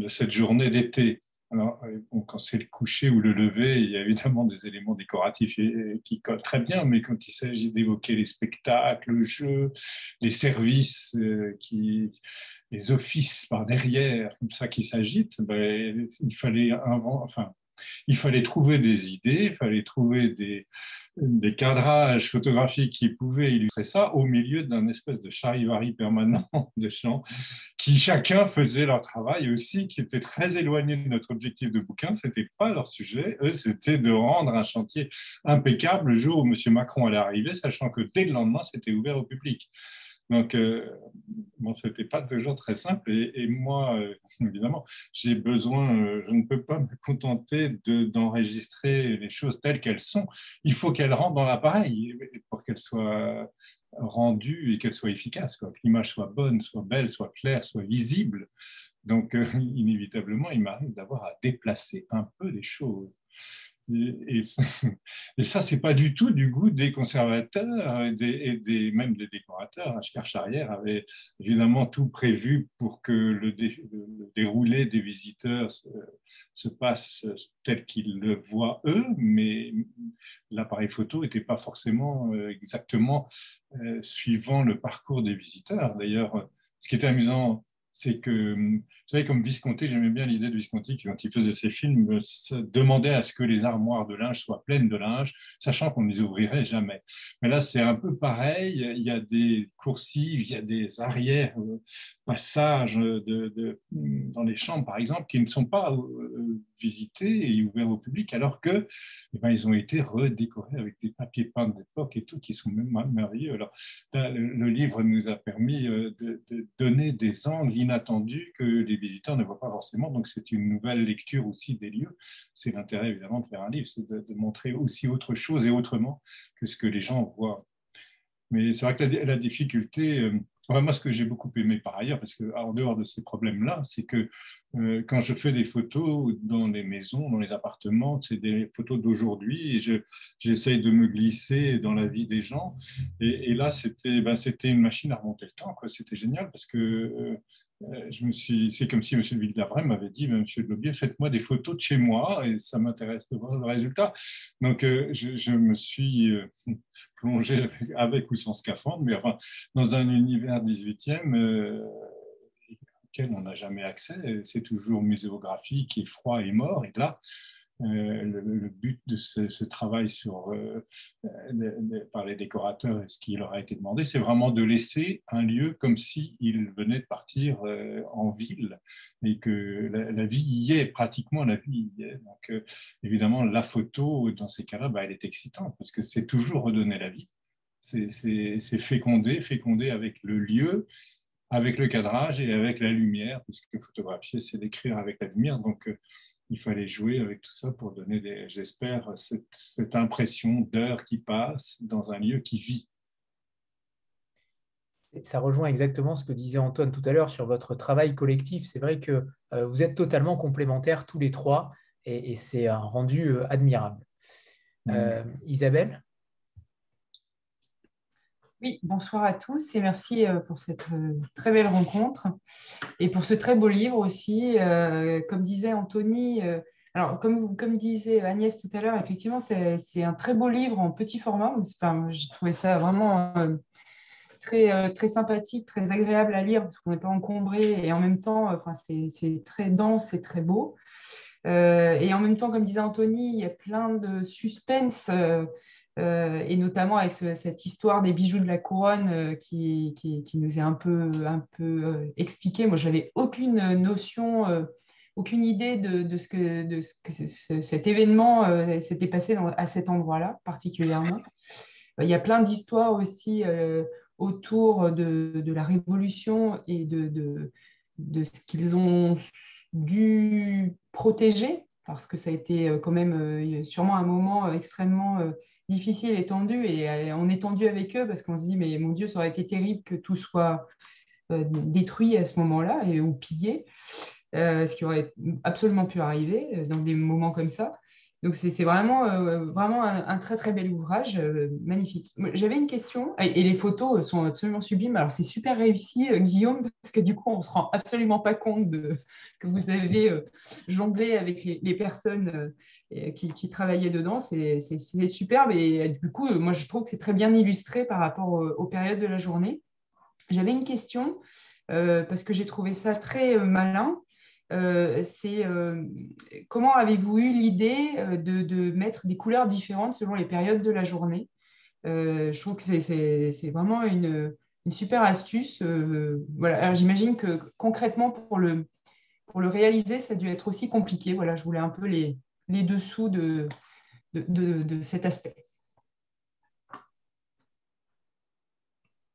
cette journée d'été. Alors, quand c'est le coucher ou le lever, il y a évidemment des éléments décoratifs qui collent très bien, mais quand il s'agit d'évoquer les spectacles, le jeu, les services, euh, les offices par derrière, comme ça qui s'agitent, ben, il fallait enfin, il fallait trouver des idées, il fallait trouver des, cadrages photographiques qui pouvaient illustrer ça au milieu d'un espèce de charivari permanent de gens qui chacun faisait leur travail aussi, qui était très éloigné de notre objectif de bouquin. Ce n'était pas leur sujet. Eux, c'était de rendre un chantier impeccable le jour où M. Macron allait arriver, sachant que dès le lendemain, c'était ouvert au public. Donc, euh, bon, ce n'était pas toujours très simple. Et, moi, euh, évidemment, j'ai besoin, euh, je ne peux pas me contenter d'enregistrer les choses telles qu'elles sont. Il faut qu'elles rentrent dans l'appareil pour qu'elles soient rendues et qu'elles soient efficaces, que l'image soit bonne, soit belle, soit claire, soit visible. Donc, inévitablement, il m'arrive d'avoir à déplacer un peu les choses. Et, et, ça, c'est pas du tout du goût des conservateurs et, des, même des décorateurs. Ashkar Charrière avait évidemment tout prévu pour que le, déroulé des visiteurs se, passe tel qu'ils le voient eux, mais l'appareil photo n'était pas forcément euh, exactement euh, suivant le parcours des visiteurs. D'ailleurs, ce qui était amusant c'est que, vous savez, comme Visconti, j'aimais bien l'idée de Visconti qui, quand il faisait ses films, demandait à ce que les armoires de linge soient pleines de linge, sachant qu'on ne les ouvrirait jamais. Mais là, c'est un peu pareil. Il y a des coursives, il y a des arrières euh, passages dans les chambres, par exemple, qui ne sont pas euh, visités et ouverts au public, alors que, eh ben, ils ont été redécorés avec des papiers peints d'époque et tout, qui sont même merveilleux. Alors, le livre nous a permis euh, de, de donner des angles inattendu que les visiteurs ne voient pas forcément. Donc, c'est une nouvelle lecture aussi des lieux. C'est l'intérêt, évidemment, de faire un livre, c'est de, montrer aussi autre chose et autrement que ce que les gens voient. Mais c'est vrai que la, difficulté, euh, moi, ce que j'ai beaucoup aimé par ailleurs, parce qu'en dehors de ces problèmes-là, c'est que quand je fais des photos dans les maisons, dans les appartements, c'est des photos d'aujourd'hui et j'essaye de me glisser dans la vie des gens. Et, là, c'était ben, une machine à remonter le temps. C'était génial parce que euh, euh, c'est comme si M. Villavray m'avait dit, M. Lobier, faites-moi des photos de chez moi et ça m'intéresse de voir le résultat. Donc, euh, je, me suis euh, plongé avec, ou sans scaphandre, mais enfin, dans un univers 18e on n'a jamais accès. C'est toujours muséographique, est froid et mort. Et là, euh, le, but de ce, travail sur, euh, par les décorateurs et ce qui leur a été demandé, c'est vraiment de laisser un lieu comme s'il venait de partir euh, en ville et que la, vie y est, pratiquement la vie. Donc évidemment, la photo, dans ces cas-là, bah, elle est excitante parce que c'est toujours redonner la vie. C'est féconder, féconder avec le lieu, avec le cadrage et avec la lumière, puisque photographier, c'est d'écrire avec la lumière. Donc, il fallait jouer avec tout ça pour donner, j'espère, cette, impression d'heure qui passe dans un lieu qui vit. Ça rejoint exactement ce que disait Antoine tout à l'heure sur votre travail collectif. C'est vrai que euh, vous êtes totalement complémentaires tous les trois et, c'est un rendu euh, admirable. Euh, Isabelle? Oui, bonsoir à tous et merci euh, pour cette euh, très belle rencontre et pour ce très beau livre aussi. Euh, comme disait Anthony, alors comme, comme disait Agnès tout à l'heure, effectivement, c'est un très beau livre en petit format. Enfin, J'ai trouvé ça vraiment très, très sympathique, très agréable à lire parce qu'on n'est pas encombré et en même temps, enfin, c'est très dense et très beau. et en même temps, comme disait Anthony, il y a plein de suspense. Euh, et notamment avec cette histoire des bijoux de la couronne euh, qui, qui, nous est un peu, un peu euh, expliquée. Moi, je n'avais aucune notion, aucune idée de, de, ce que, de ce que cet événement s'était passé à cet endroit-là particulièrement. Il y a plein d'histoires aussi autour de, de, la Révolution et de, de ce qu'ils ont dû protéger, parce que ça a été quand même sûrement un moment extrêmement difficile et tendu, et euh, on est tendu avec eux parce qu'on se dit, mais mon Dieu, ça aurait été terrible que tout soit euh, détruit à ce moment-là et ou pillé, euh, ce qui aurait absolument pu arriver dans des moments comme ça. Donc c'est vraiment, euh, vraiment un, très très bel ouvrage, euh, magnifique. J'avais une question, et, les photos sont absolument sublimes. Alors c'est super réussi, euh, Guillaume, parce que du coup on ne se rend absolument pas compte que vous avez jonglé avec les, personnes qui, travaillaient dedans. C'est superbe, et du coup moi je trouve que c'est très bien illustré par rapport aux, périodes de la journée. J'avais une question, parce que j'ai trouvé ça très malin. Euh, c'est euh, comment avez-vous eu l'idée euh, de, mettre des couleurs différentes selon les périodes de la journée? Je trouve que c'est vraiment une, super astuce. voilà. J'imagine que concrètement, pour le, pour le réaliser, ça a dû être aussi compliqué. Voilà, je voulais un peu les, les dessous de, de, de cet aspect.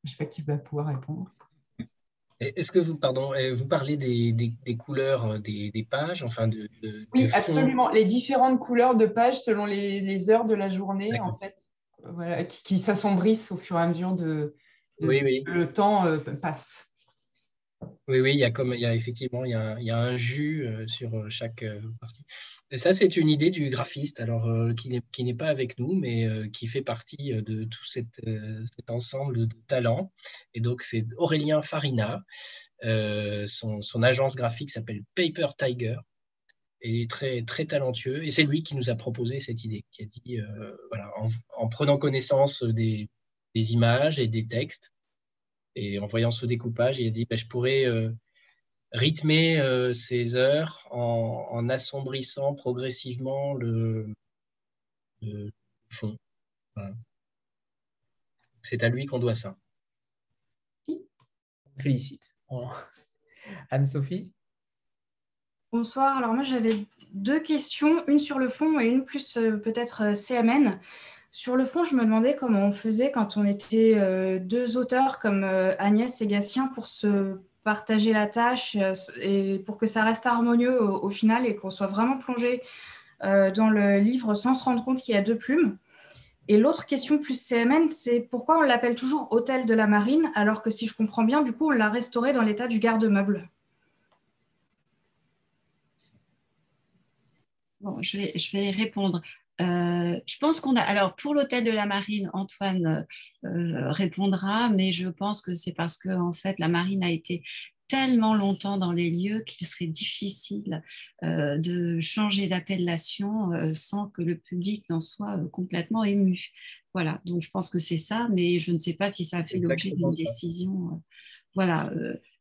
Je ne sais pas qui va pouvoir répondre. Est-ce que vous, pardon, euh, vous parlez des, couleurs euh, des, pages, enfin de, Oui, absolument. Les différentes couleurs de pages selon les, heures de la journée, en fait, voilà, qui, s'assombrissent au fur et à mesure de, oui, oui. le temps euh, passe. Oui, oui, il y a comme il y a effectivement il y a, il y a un jus sur chaque partie ça, c'est une idée du graphiste, alors euh, qui n'est pas avec nous, mais euh, qui fait partie euh, de tout cet ensemble de, talents. Et donc, c'est Aurélien Farina. Son, agence graphique s'appelle Paper Tiger. Il est très, très talentueux. Et c'est lui qui nous a proposé cette idée, qui a dit, voilà, en, prenant connaissance des, images et des textes, et en voyant ce découpage, il a dit, bah, je pourrais rythmer euh, ces heures en, assombrissant progressivement le, fond. C'est à lui qu'on doit ça. Félicite. Anne-Sophie? Bonsoir. Alors moi j'avais deux questions, une sur le fond et une plus euh, peut-être euh, CMN. Sur le fond, je me demandais comment on faisait quand on était deux auteurs comme Agnès et Gatien pour se partager la tâche euh, et pour que ça reste harmonieux au, final et qu'on soit vraiment plongé euh, dans le livre sans se rendre compte qu'il y a deux plumes. Et l'autre question plus CMN, c'est pourquoi on l'appelle toujours Hôtel de la Marine, alors que si je comprends bien, du coup, on l'a restauré dans l'état du garde-meuble? Bon, je vais, je vais répondre. Euh, je pense qu'on a. Alors, pour l'hôtel de la Marine, Antoine euh, répondra, mais je pense que c'est parce que, en fait, la Marine a été tellement longtemps dans les lieux qu'il serait difficile euh, de changer d'appellation sans que le public n'en soit complètement ému. Voilà, donc je pense que c'est ça, mais je ne sais pas si ça a fait l'objet d'une décision. voilà.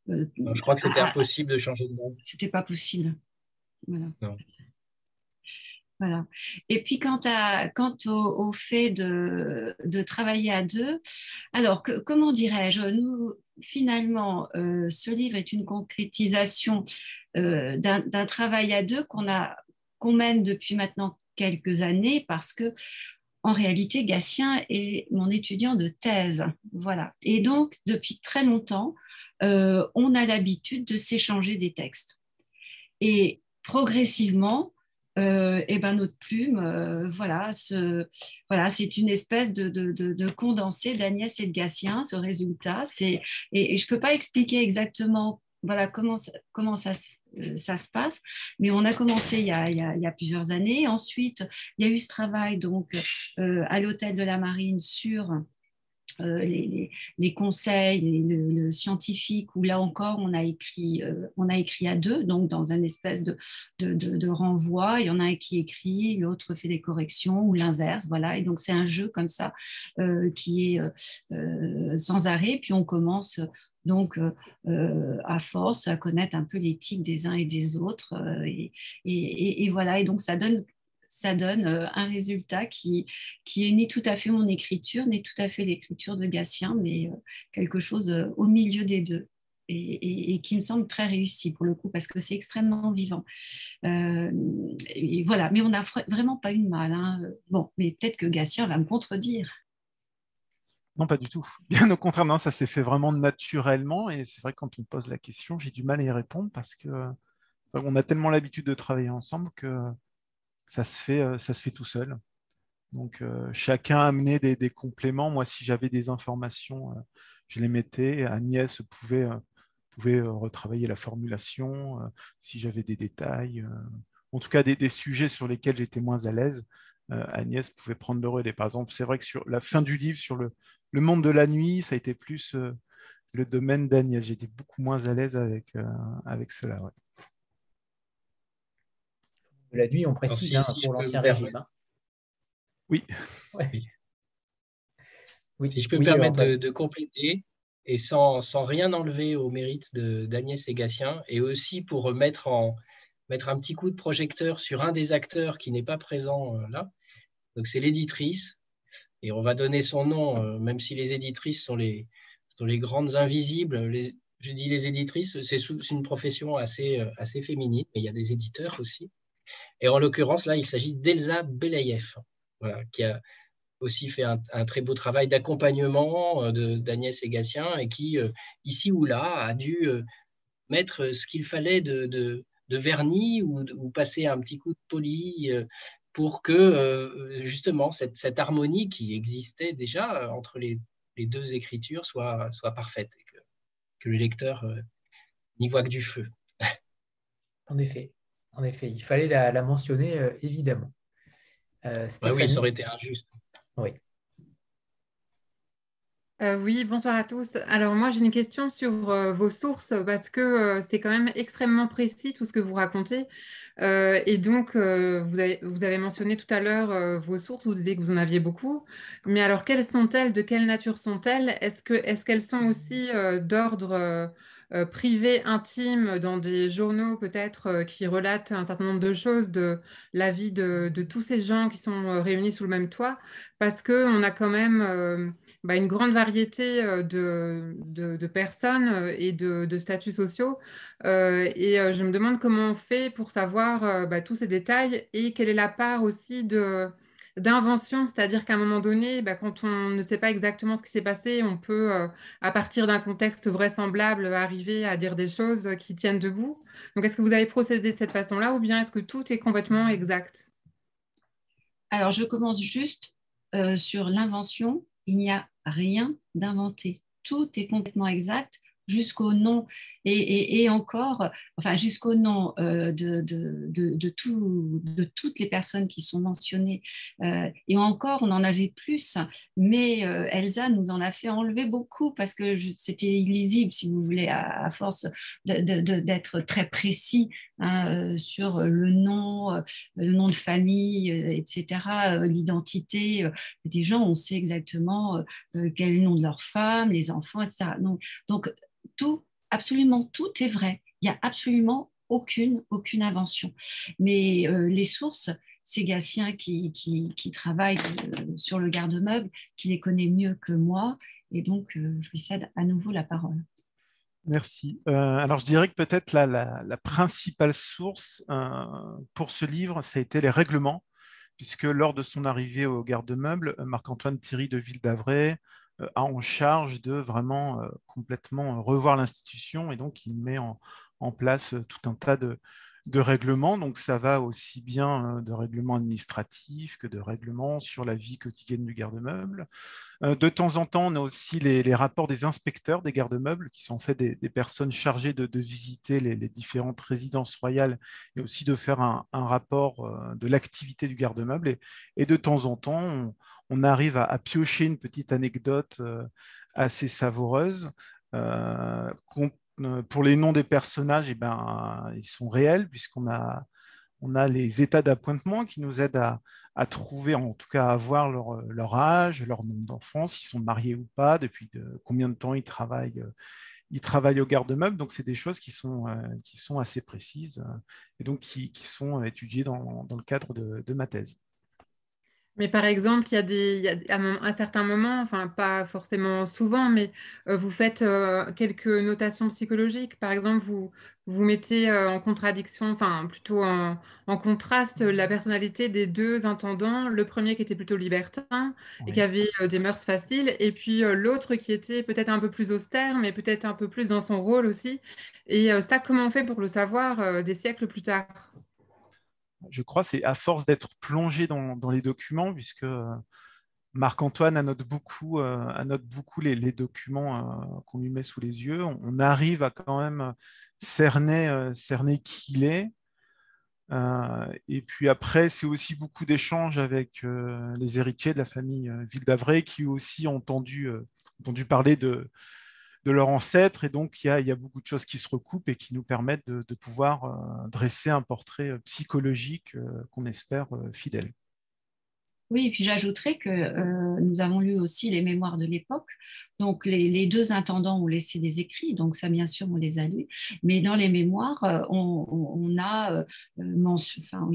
je crois que c'était ah, impossible de changer de nom. C'était pas possible. Voilà. Non. Et puis quant, à, quant au, fait de, travailler à deux, alors comment dirais-je Nous, finalement, euh, ce livre est une concrétisation euh, d'un travail à deux qu'on a mène depuis maintenant quelques années parce que en réalité, Gatien est mon étudiant de thèse. Voilà. Et donc, depuis très longtemps, euh, on a l'habitude de s'échanger des textes. Et progressivement, euh, et ben notre plume, euh, voilà, ce, voilà, c'est une espèce de, de, de, condensé d'Agnès et de Gatien, ce résultat. C'est, et, je ne peux pas expliquer exactement voilà, comment, ça, comment ça, euh, ça se passe, mais on a commencé il y a, il y a, il y a plusieurs années. Ensuite, il y a eu ce travail donc, à l'hôtel de la Marine sur euh, les, conseils, le, scientifique, où là encore, on a écrit, euh, on a écrit à deux, donc dans un espèce de, renvoi. Il y en a un qui écrit, l'autre fait des corrections, ou l'inverse. Voilà. Et donc, c'est un jeu comme ça euh, qui est sans arrêt. Puis on commence donc à force à connaître un peu l'éthique des uns et des autres. et, et, voilà, et donc ça donne ça donne euh, un résultat qui, qui est ni tout à fait mon écriture, ni tout à fait l'écriture de Gatien, mais euh, quelque chose euh, au milieu des deux. Et, qui me semble très réussi pour le coup parce que c'est extrêmement vivant. voilà, mais on n'a vraiment pas eu de mal. Hein. Bon, mais peut-être que Gatien va me contredire. Non, pas du tout. Bien au contraire, ça s'est fait vraiment naturellement. Et c'est vrai que quand on pose la question, j'ai du mal à y répondre parce que on a tellement l'habitude de travailler ensemble que ça se fait, euh, ça se fait tout seul. Donc, euh, chacun amenait des, compléments. Moi, si j'avais des informations, euh, je les mettais. Agnès pouvait, retravailler la formulation. si j'avais des détails, en tout cas des, sujets sur lesquels j'étais moins à l'aise, Agnès pouvait prendre le relais. Par exemple, c'est vrai que sur la fin du livre, sur le, monde de la nuit, ça a été plus le domaine d'Agnès. J'étais beaucoup moins à l'aise avec cela. De la nuit, on précise hein, pour l'ancien régime. Hein. Oui. oui. Si je peux me permettre de, compléter, et sans, rien enlever au mérite d'Agnès et Gatien, et aussi pour mettre, en, mettre un petit coup de projecteur sur un des acteurs qui n'est pas présent euh, là. Donc c'est l'éditrice, et on va donner son nom, euh, même si les éditrices sont les, sont les grandes invisibles. Les, je dis les éditrices, c'est une profession assez, euh, assez féminine, mais il y a des éditeurs aussi. Et en l'occurrence, là, il s'agit d'Elsa voilà, qui a aussi fait un, très beau travail d'accompagnement euh, d'Agnès et Gatien et qui, euh, ici ou là, a dû euh, mettre ce qu'il fallait de, vernis ou, passer un petit coup de poli pour que justement cette, harmonie qui existait déjà entre les, deux écritures soit, parfaite et que le lecteur n'y voit que du feu. En effet, en effet, il fallait la, mentionner évidemment. Euh, bah oui, ça aurait été injuste. Oui. Euh, oui, bonsoir à tous. Alors moi, j'ai une question sur euh, vos sources parce que euh, c'est quand même extrêmement précis tout ce que vous racontez. et donc, vous avez, vous, avez, mentionné tout à l'heure vos sources, vous disiez que vous en aviez beaucoup. Mais alors, quelles sont-elles? De quelle nature sont-elles? Est-ce qu'elles est qu'elles sont aussi d'ordre privé, intime, dans des journaux peut-être qui relatent un certain nombre de choses de la vie de, tous ces gens qui sont réunis sous le même toit Parce qu'on a quand même bah, une grande variété euh, de, de, personnes euh, et de, statuts sociaux. Euh, et je me demande comment on fait pour savoir bah, tous ces détails et quelle est la part aussi de d'invention, c'est-à-dire qu'à un moment donné, bah, quand on ne sait pas exactement ce qui s'est passé, on peut, à partir d'un contexte vraisemblable, arriver à dire des choses qui tiennent debout. Donc, est-ce que vous avez procédé de cette façon-là ou bien est-ce que tout est complètement exact? Alors, je commence juste sur l'invention. Il n'y a rien d'inventé. Tout est complètement exact jusqu'au nom et, encore, enfin jusqu'au nom euh, de, de, tout, de, toutes les personnes qui sont mentionnées. Euh, et encore, on en avait plus, mais euh, Elsa nous en a fait enlever beaucoup parce que c'était illisible, si vous voulez, à, force d'être très précis hein, sur le nom, le nom de famille, etc., l'identité des gens. On sait exactement quel est le nom de leur femme, les enfants, etc. Donc tout, absolument tout est vrai. Il n'y a absolument aucune, aucune invention. Mais euh, les sources, c'est Gatien qui, travaille euh, sur le garde-meuble, qui les connaît mieux que moi. Et donc, euh, je lui cède à nouveau la parole. Merci. alors, je dirais que peut-être la, la, principale source pour ce livre, ça a été les règlements, puisque lors de son arrivée au garde-meuble, Marc-Antoine Thierry de Ville d'Avray a en charge de vraiment euh, complètement euh, revoir l'institution et donc il met en, place tout un tas de, règlements. Donc ça va aussi bien de règlements administratifs que de règlements sur la vie quotidienne du garde-meuble. De temps en temps, on a aussi les, rapports des inspecteurs des garde-meubles, qui sont en fait des, personnes chargées de, visiter les, différentes résidences royales et aussi de faire un, rapport de l'activité du garde-meuble. Et, de temps en temps, on, arrive à, piocher une petite anecdote euh, assez savoureuse. Euh, euh, pour les noms des personnages, eh ben, ils sont réels puisqu'on a, les états d'appointement qui nous aident à, trouver, en tout cas à voir leur, âge, leur nom d'enfance, s'ils sont mariés ou pas, depuis combien de temps ils travaillent, ils travaillent au garde-meuble. Donc, c'est des choses qui sont, qui sont assez précises et donc qui, sont étudiées dans, le cadre de ma thèse. Mais par exemple, il y a des, à, un certain moment, enfin pas forcément souvent, mais euh, vous faites euh, quelques notations psychologiques. Par exemple, vous, vous mettez euh, en contradiction, enfin plutôt en, contraste la personnalité des deux intendants. Le premier qui était plutôt libertin et qui avait des mœurs faciles, et puis l'autre qui était peut-être un peu plus austère, mais peut-être un peu plus dans son rôle aussi. Et ça, comment on fait pour le savoir des siècles plus tard? Je crois, c'est à force d'être plongé dans, les documents, puisque euh, Marc-Antoine annote beaucoup, euh, beaucoup les, documents euh, qu'on lui met sous les yeux. On, arrive à quand même cerner, cerner qui il est. et puis après, c'est aussi beaucoup d'échanges avec les héritiers de la famille Ville d'Avray qui aussi ont entendu, entendu parler de, de leur ancêtre. Et donc, il y, a, beaucoup de choses qui se recoupent et qui nous permettent de, pouvoir dresser un portrait psychologique qu'on espère fidèle. Oui, et puis j'ajouterais que euh, nous avons lu aussi les mémoires de l'époque. Donc les, deux intendants ont laissé des écrits, donc ça bien sûr on les a lus. Mais dans les mémoires, euh, on, a, euh, enfin,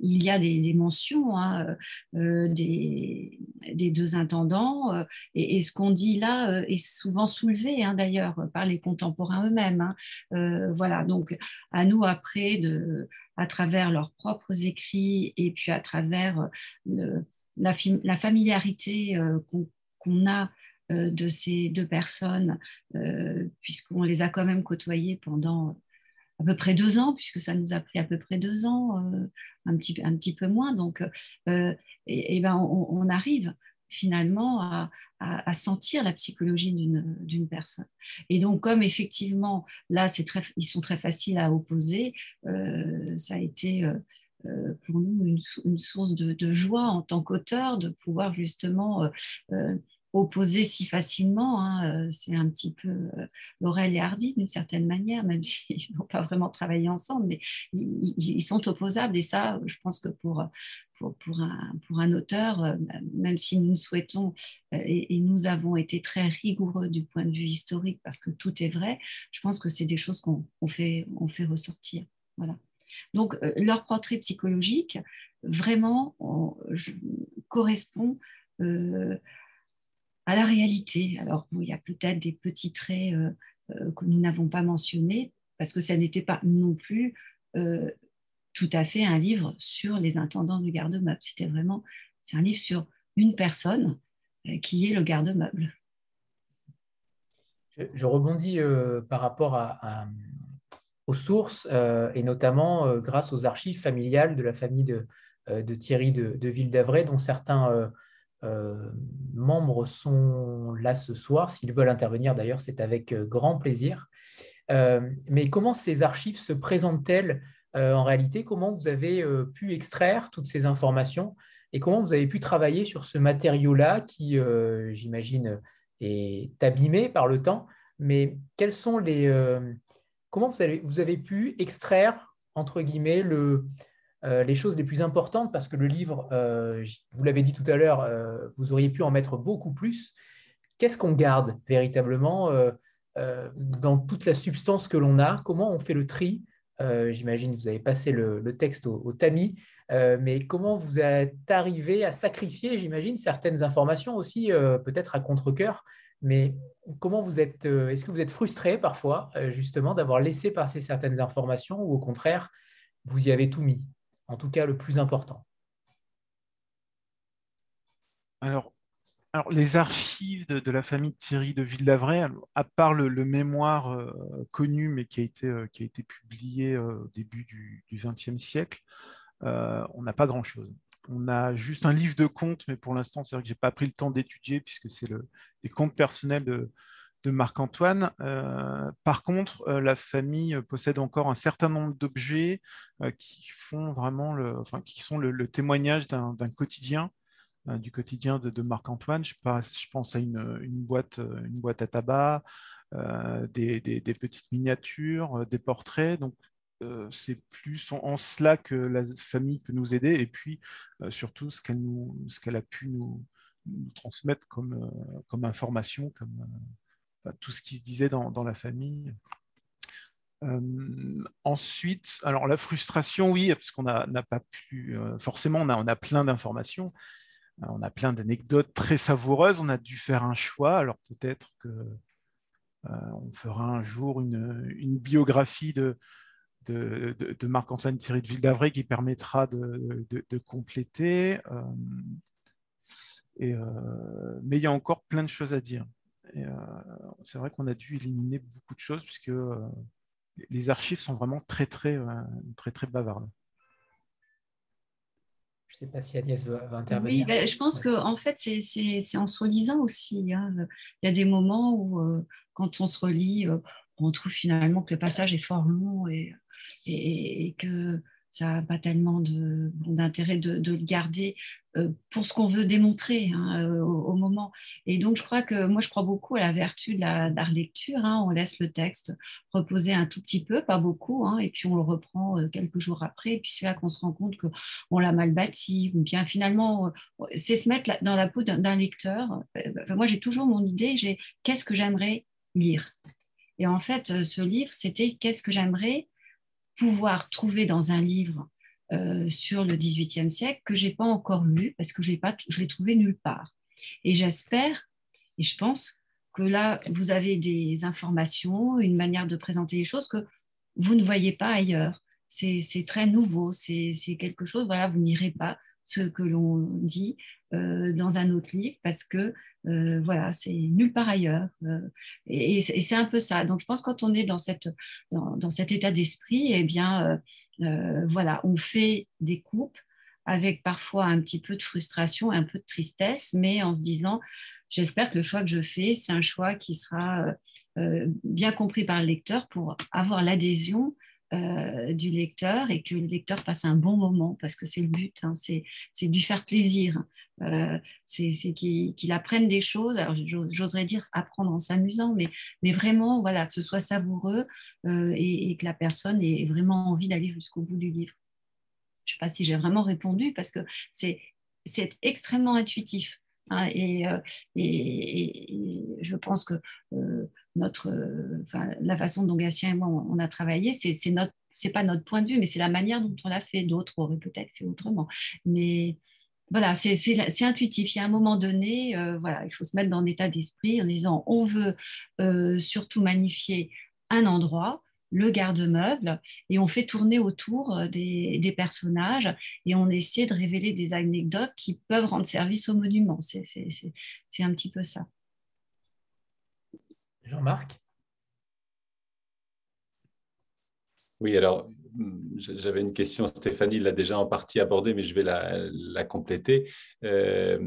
il y a des, mentions hein, des, des, deux intendants. Et, ce qu'on dit là est souvent soulevé hein, d'ailleurs par les contemporains eux-mêmes. Hein. voilà, donc à nous après de à travers leurs propres écrits et puis à travers euh, la, familiarité euh, qu'on a euh, de ces deux personnes, puisqu'on les a quand même côtoyées pendant à peu près deux ans, puisque ça nous a pris à peu près deux ans, un, petit, un petit peu moins. Donc, et, ben on, arrive finalement à, sentir la psychologie d'une personne. Et donc, comme effectivement, là, ils sont très faciles à opposer, euh, ça a été euh, euh, pour nous une, source de, joie en tant qu'auteur de pouvoir justement opposer si facilement. Hein, c'est un petit peu Laurel et Hardy d'une certaine manière, même s'ils n'ont pas vraiment travaillé ensemble, mais ils, sont opposables. Et ça, je pense que pour, pour, un, pour un auteur, euh, même si nous souhaitons euh, et, nous avons été très rigoureux du point de vue historique parce que tout est vrai, je pense que c'est des choses qu'on fait, on fait ressortir. Voilà. Donc, euh, leur portrait psychologique, vraiment, correspond à la réalité. Alors, il y a peut-être des petits traits que nous n'avons pas mentionnés parce que ça n'était pas non plus tout à fait un livre sur les intendants du garde-meuble. C'était vraiment, c'est un livre sur une personne euh, qui est le garde-meuble. Je, rebondis euh, par rapport aux sources euh, et notamment grâce aux archives familiales de la famille de, Thierry de, de Ville d'Avray, dont certains membres sont là ce soir. S'ils veulent intervenir, d'ailleurs, c'est avec grand plaisir. mais comment ces archives se présentent-elles en réalité, comment vous avez euh, pu extraire toutes ces informations et comment vous avez pu travailler sur ce matériau-là qui, euh, j'imagine, est abîmé par le temps. Mais quels sont les, comment vous avez, vous avez pu extraire, entre guillemets, le, les choses les plus importantes? Parce que le livre, vous l'avez dit tout à l'heure, vous auriez pu en mettre beaucoup plus. Qu'est-ce qu'on garde véritablement dans toute la substance que l'on a? Comment on fait le tri euh, j'imagine que vous avez passé le, texte au, tamis, euh, mais comment vous êtes arrivé à sacrifier, j'imagine, certaines informations aussi, euh, peut-être à contre-coeur, mais comment vous êtes, est-ce que vous êtes frustré parfois, justement, d'avoir laissé passer certaines informations ou au contraire, vous y avez tout mis, en tout cas le plus important. Alors, alors, les archives de, la famille de Thierry de Villavray, à part le, mémoire euh, connu, mais qui a été, euh, qui a été publié euh, au début du XXe siècle, on n'a pas grand-chose. On a juste un livre de comptes, mais pour l'instant, c'est vrai que je n'ai pas pris le temps d'étudier, puisque c'est le, les comptes personnels de, Marc-Antoine. par contre, la famille possède encore un certain nombre d'objets qui font vraiment le, enfin, qui sont le témoignage d'un quotidien du quotidien de, Marc-Antoine. Je, pense à une, boîte, une boîte à tabac, euh, des, petites miniatures, euh, des portraits. Donc, c'est plus en, cela que la famille peut nous aider et puis surtout ce qu'elle, a pu nous, transmettre comme, information, comme tout ce qui se disait dans, la famille. ensuite, alors la frustration, oui, parce qu'on n'a pas pu, forcément, on a, plein d'informations, euh, on a plein d'anecdotes très savoureuses. On a dû faire un choix. Alors peut-être que euh, on fera un jour une, biographie de, Marc-Antoine Thierry de Ville qui permettra de, compléter. Euh, et, mais il y a encore plein de choses à dire. c'est vrai qu'on a dû éliminer beaucoup de choses puisque les archives sont vraiment très très très très bavardes. Je ne sais pas si Agnès va, intervenir. Oui, ben, je pense qu'en en fait, c'est en se relisant aussi. Hein. Il y a des moments où, euh, quand on se relit, euh, on trouve finalement que le passage est fort long et, et, que ça n'a pas tellement d'intérêt de, de, le garder pour ce qu'on veut démontrer hein, euh, au, moment. Et donc, je crois que moi, je crois beaucoup à la vertu de la, relecture. Hein. On laisse le texte reposer un tout petit peu, pas beaucoup, hein, et puis on le reprend euh, quelques jours après. Et puis c'est là qu'on se rend compte qu'on l'a mal bâti, ou bien finalement, c'est se mettre dans la peau d'un lecteur. moi, j'ai toujours mon idée, j'ai qu'est-ce que j'aimerais lire? Et en fait, ce livre, c'était qu'est-ce que j'aimerais pouvoir trouver dans un livre? Euh, sur le XVIIIe siècle que j'ai pas encore lu parce que pas, je l'ai trouvé nulle part. Et j'espère et je pense que là vous avez des informations, une manière de présenter les choses que vous ne voyez pas ailleurs. C'est, très nouveau, c'est, quelque chose. Voilà, vous n'irez pas ce que l'on dit euh, dans un autre livre parce que euh, voilà, c'est nulle part ailleurs. Euh, et, c'est un peu ça. Donc je pense que quand on est dans, cette, dans, cet état d'esprit, eh bien voilà, on fait des coupes avec parfois un petit peu de frustration, un peu de tristesse, mais en se disant j'espère que le choix que je fais, c'est un choix qui sera bien compris par le lecteur pour avoir l'adhésion euh, du lecteur et que le lecteur passe un bon moment, parce que c'est le but, hein, c'est de lui faire plaisir, euh, c'est qu'il apprenne des choses, alors j'oserais dire apprendre en s'amusant, mais, mais vraiment, voilà, que ce soit savoureux euh, et, que la personne ait vraiment envie d'aller jusqu'au bout du livre. Je ne sais pas si j'ai vraiment répondu, parce que c'est extrêmement intuitif. Hein, et, et, je pense que notre, la façon dont Gatien et moi on, a travaillé, c'est notre, c'est pas notre point de vue, mais c'est la manière dont on l'a fait. D'autres auraient peut-être fait autrement, mais voilà, c'est intuitif. Il y a un moment donné, euh, voilà, il faut se mettre dans l'état d'esprit en disant on veut euh, surtout magnifier un endroit, le garde-meuble, et on fait tourner autour euh, des, des, personnages et on essaie de révéler des anecdotes qui peuvent rendre service au monument. C'est un petit peu ça. Jean-Marc? Oui, alors j'avais une question, Stéphanie l'a déjà en partie abordée, mais je vais la, compléter. Euh,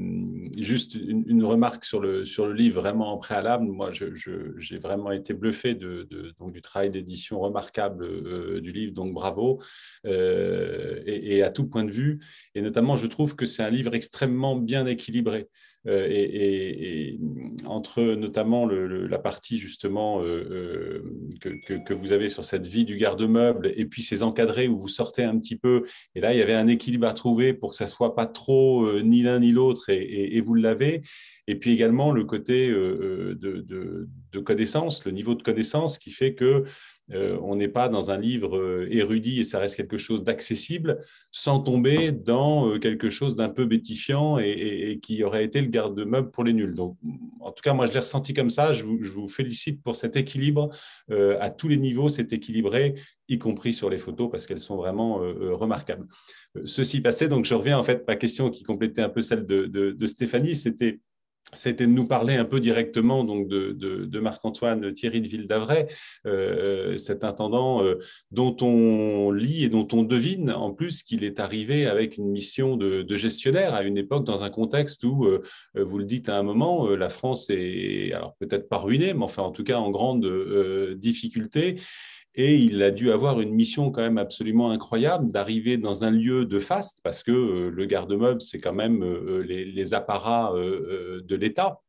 juste une, remarque sur le, sur le livre, vraiment en préalable. Moi, j'ai vraiment été bluffé de, donc, du travail d'édition remarquable euh, du livre, donc bravo, euh, et, à tout point de vue. Et notamment, je trouve que c'est un livre extrêmement bien équilibré. Et, entre notamment la partie justement euh, euh, que, vous avez sur cette vie du garde-meuble et puis ces encadrés où vous sortez un petit peu, et là il y avait un équilibre à trouver pour que ça soit pas trop ni l'un ni l'autre et, vous l'avez. Et puis également le côté de, de, connaissance, le niveau de connaissance qui fait que euh, on n'est pas dans un livre euh, érudit et ça reste quelque chose d'accessible sans tomber dans euh, quelque chose d'un peu bétifiant et, qui aurait été le garde-meuble pour les nuls. Donc, en tout cas, moi, je l'ai ressenti comme ça. Je vous, félicite pour cet équilibre. à tous les niveaux, c'est équilibré, y compris sur les photos, parce qu'elles sont vraiment remarquables. ceci passé, donc je reviens en fait, ma question qui complétait un peu celle de Stéphanie, c'était c'était de nous parler un peu directement donc de, Marc-Antoine Thierry de Ville-d'Avray, euh, cet intendant euh, dont on lit et dont on devine en plus qu'il est arrivé avec une mission de, gestionnaire à une époque dans un contexte où, euh, vous le dites à un moment, la France est alors peut-être pas ruinée, mais en tout cas en grande difficulté et il a dû avoir une mission quand même absolument incroyable d'arriver dans un lieu de faste, parce que euh, le garde-meuble, c'est quand même euh, les, apparats euh, de l'État.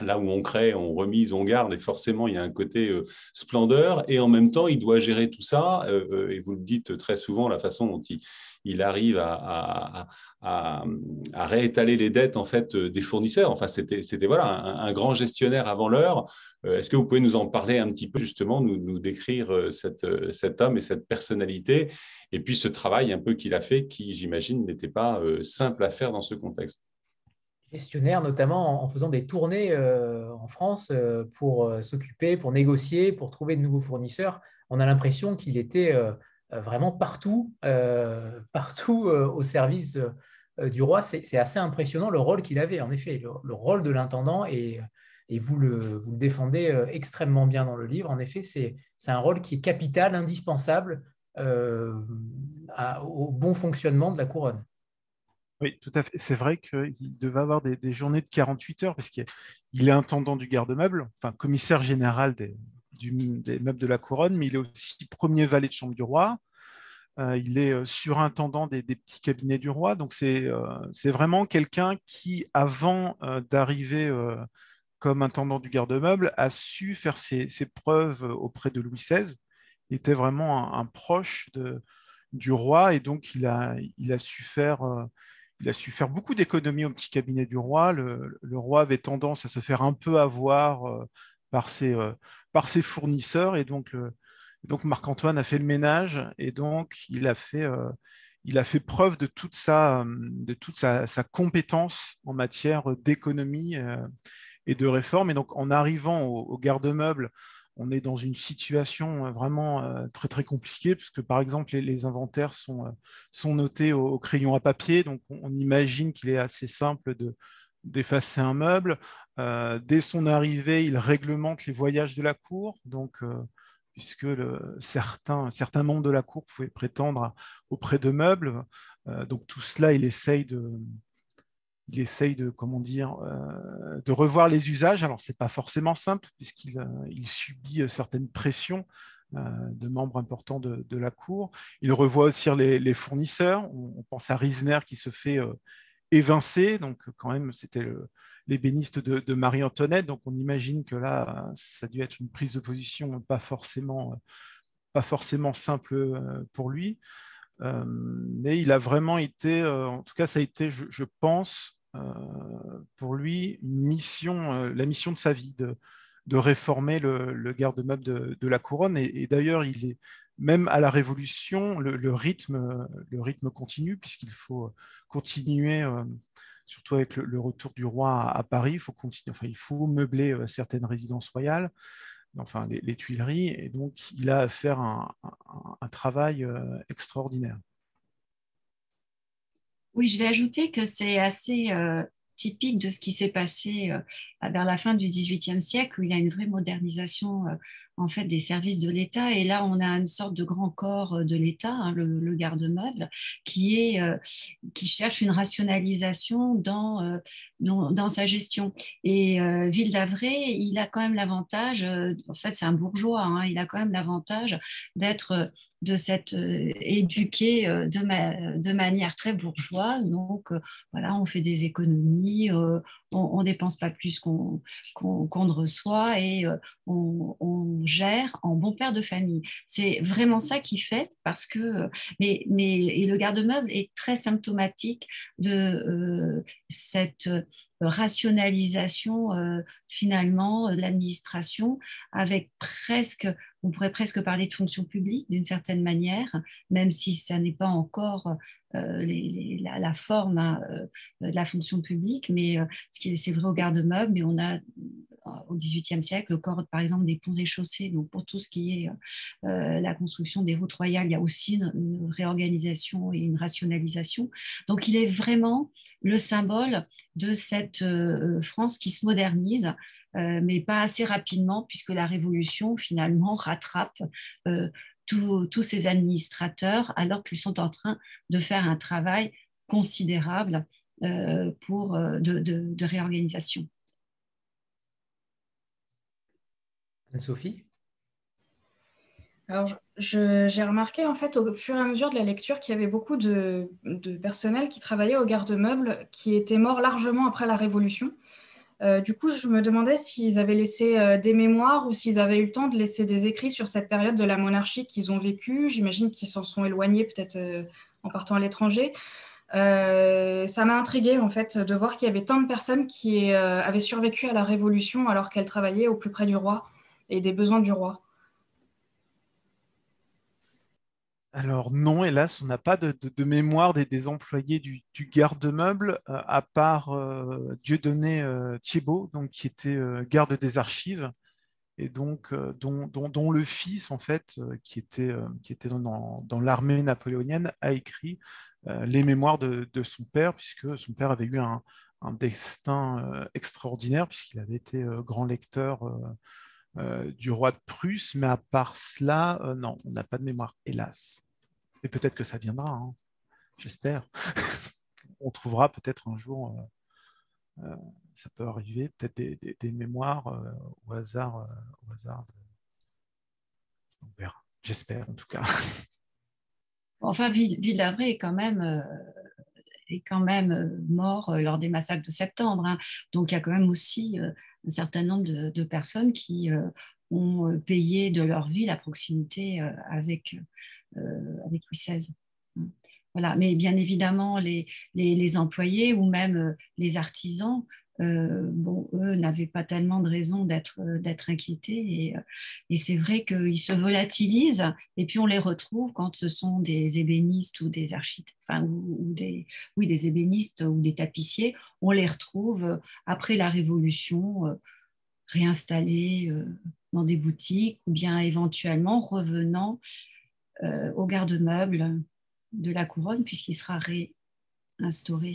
Là où on crée, on remise, on garde, et forcément, il y a un côté splendeur. Et en même temps, il doit gérer tout ça. et vous le dites très souvent, la façon dont il, arrive à, réétaler les dettes en fait des fournisseurs. Enfin, c'était voilà un, grand gestionnaire avant l'heure. Euh, est-ce que vous pouvez nous en parler un petit peu justement, nous, décrire euh, euh, cet homme et cette personnalité, et puis ce travail un peu qu'il a fait, qui j'imagine n'était pas simple à faire dans ce contexte? Notamment en faisant des tournées en France pour s'occuper, pour négocier, pour trouver de nouveaux fournisseurs. On a l'impression qu'il était euh, vraiment partout, euh, partout euh, au service du roi. C'est assez impressionnant le rôle qu'il avait, en effet, le, rôle de l'intendant, et, vous, le, défendez extrêmement bien dans le livre. En effet, c'est un rôle qui est capital, indispensable au bon fonctionnement de la couronne. Oui, tout à fait. C'est vrai qu'il devait avoir des, journées de 48 heures, parce qu'il est intendant du garde-meuble, enfin commissaire général des, meubles de la couronne, mais il est aussi premier valet de chambre du roi. il est surintendant des, petits cabinets du roi. Donc c'est vraiment quelqu'un qui, avant d'arriver comme intendant du garde-meuble, a su faire ses, preuves auprès de Louis XVI. Il était vraiment un, proche du roi et donc il a su faire il a su faire beaucoup d'économies au petit cabinet du roi. Le, roi avait tendance à se faire un peu avoir euh, par, ses, euh, par, ses, fournisseurs et donc, Marc-Antoine a fait le ménage et donc il a fait, euh, preuve de toute sa, de toute sa, compétence en matière d'économie et de réforme. Et donc en arrivant au, au garde-meuble on est dans une situation euh, vraiment euh, très très compliquée, puisque par exemple les, inventaires sont, euh, notés au, crayon à papier, donc on, imagine qu'il est assez simple de d'effacer un meuble. dès son arrivée, il réglemente les voyages de la cour, donc puisque certains, certains membres de la cour pouvaient prétendre auprès de meubles. donc tout cela, il essaye de, il essaye de, comment euh, de revoir les usages. Alors, ce n'est pas forcément simple, puisqu'il euh, subit euh, certaines pressions de membres importants de, la Cour. Il revoit aussi les, fournisseurs. On, pense à Riesner qui se fait évincer. Donc, quand même, c'était l'ébéniste de, Marie-Antoinette. Donc, on imagine que là, ça a dû être une prise de position pas forcément simple pour lui. Mais il a vraiment été, en tout cas, ça a été, je pense, euh, pour lui une mission, euh, la mission de sa vie, de, réformer le, garde-meuble de, la couronne. Et, d'ailleurs, il est même à la Révolution, le, rythme, le rythme continue, puisqu'il faut continuer, euh, surtout avec le, retour du roi à, Paris, il faut, continuer, enfin, il faut meubler certaines résidences royales, enfin les, Tuileries, et donc il a à faire un travail extraordinaire. Oui, je vais ajouter que c'est assez euh, typique de ce qui s'est passé euh, vers la fin du XVIIIe siècle, où il y a une vraie modernisation euh, en fait des services de l'État. Et là, on a une sorte de grand corps euh, de l'État, hein, le, garde-meuble, qui, euh, qui cherche une rationalisation dans, euh, dans, sa gestion. Et Ville d'Avray, il a quand même l'avantage, en fait, c'est un bourgeois, hein, il a quand même l'avantage d'être de s'être éduqué de, de, manière très bourgeoise. Donc, voilà, on fait des économies, on ne dépense pas plus qu'on ne reçoit et on gère en bon père de famille. C'est vraiment ça qui fait parce que mais, mais et le garde-meuble est très symptomatique de euh, cette rationalisation euh, finalement de l'administration avec presque on pourrait presque parler de fonction publique d'une certaine manière, même si ça n'est pas encore euh, la, forme hein, de la fonction publique, mais c'est vrai au garde-meuble, mais on a au XVIIIe siècle, le corps, par exemple, des ponts et chaussées. Donc, pour tout ce qui est euh, la construction des routes royales, il y a aussi une, réorganisation et une rationalisation. Donc, il est vraiment le symbole de cette euh, France qui se modernise. Euh, mais pas assez rapidement, puisque la Révolution, finalement, rattrape tous ces administrateurs, alors qu'ils sont en train de faire un travail considérable pour, de réorganisation. Sophie alors, j'ai remarqué en fait au fur et à mesure de la lecture qu'il y avait beaucoup de, personnel qui travaillait au garde-meuble qui était mort largement après la Révolution. Euh, du coup, je me demandais s'ils avaient laissé euh, des mémoires ou s'ils avaient eu le temps de laisser des écrits sur cette période de la monarchie qu'ils ont vécue. J'imagine qu'ils s'en sont éloignés peut-être euh, en partant à l'étranger. ça m'a intrigué en fait de voir qu'il y avait tant de personnes qui avaient survécu à la Révolution alors qu'elles travaillaient au plus près du roi et des besoins du roi Alors non, hélas, on n'a pas de, mémoire des, employés du, garde-meuble, euh, à part euh, Dieudonné euh, donc, qui était garde des archives, et donc dont, le fils, en fait, qui était, dans, l'armée napoléonienne, a écrit les mémoires de, son père, puisque son père avait eu un, destin extraordinaire, puisqu'il avait été grand lecteur euh, du roi de Prusse, mais à part cela, euh, non, on n'a pas de mémoire, hélas. Et peut-être que ça viendra, hein. j'espère. on trouvera peut-être un jour, euh, ça peut arriver, peut-être des, mémoires au hasard. au hasard j'espère en tout cas. Enfin, Ville d'Avray est quand même est quand même mort lors des massacres de septembre. Hein. Donc il y a quand même aussi un certain nombre de, personnes qui ont payé de leur vie la proximité avec, avec Louis XVI. Voilà. Mais bien évidemment, les, les, employés ou même les artisans euh, bon, eux n'avaient pas tellement de raison d'être euh, inquiétés. Et, euh, et c'est vrai qu'ils se volatilisent et puis on les retrouve quand ce sont des ébénistes ou des architectes, enfin, ou, des, oui, des ébénistes ou des tapissiers. On les retrouve après la Révolution réinstallés dans des boutiques ou bien éventuellement revenant au garde-meuble de la couronne puisqu'il sera réinstauré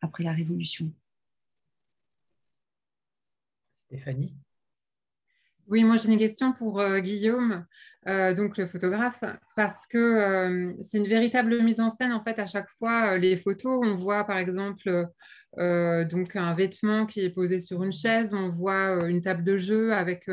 après la Révolution. Stéphanie? Oui, moi j'ai une question pour euh, Guillaume, euh, donc le photographe, parce que euh, c'est une véritable mise en scène en fait à chaque fois. les photos, on voit par exemple donc un vêtement qui est posé sur une chaise, on voit une table de jeu avec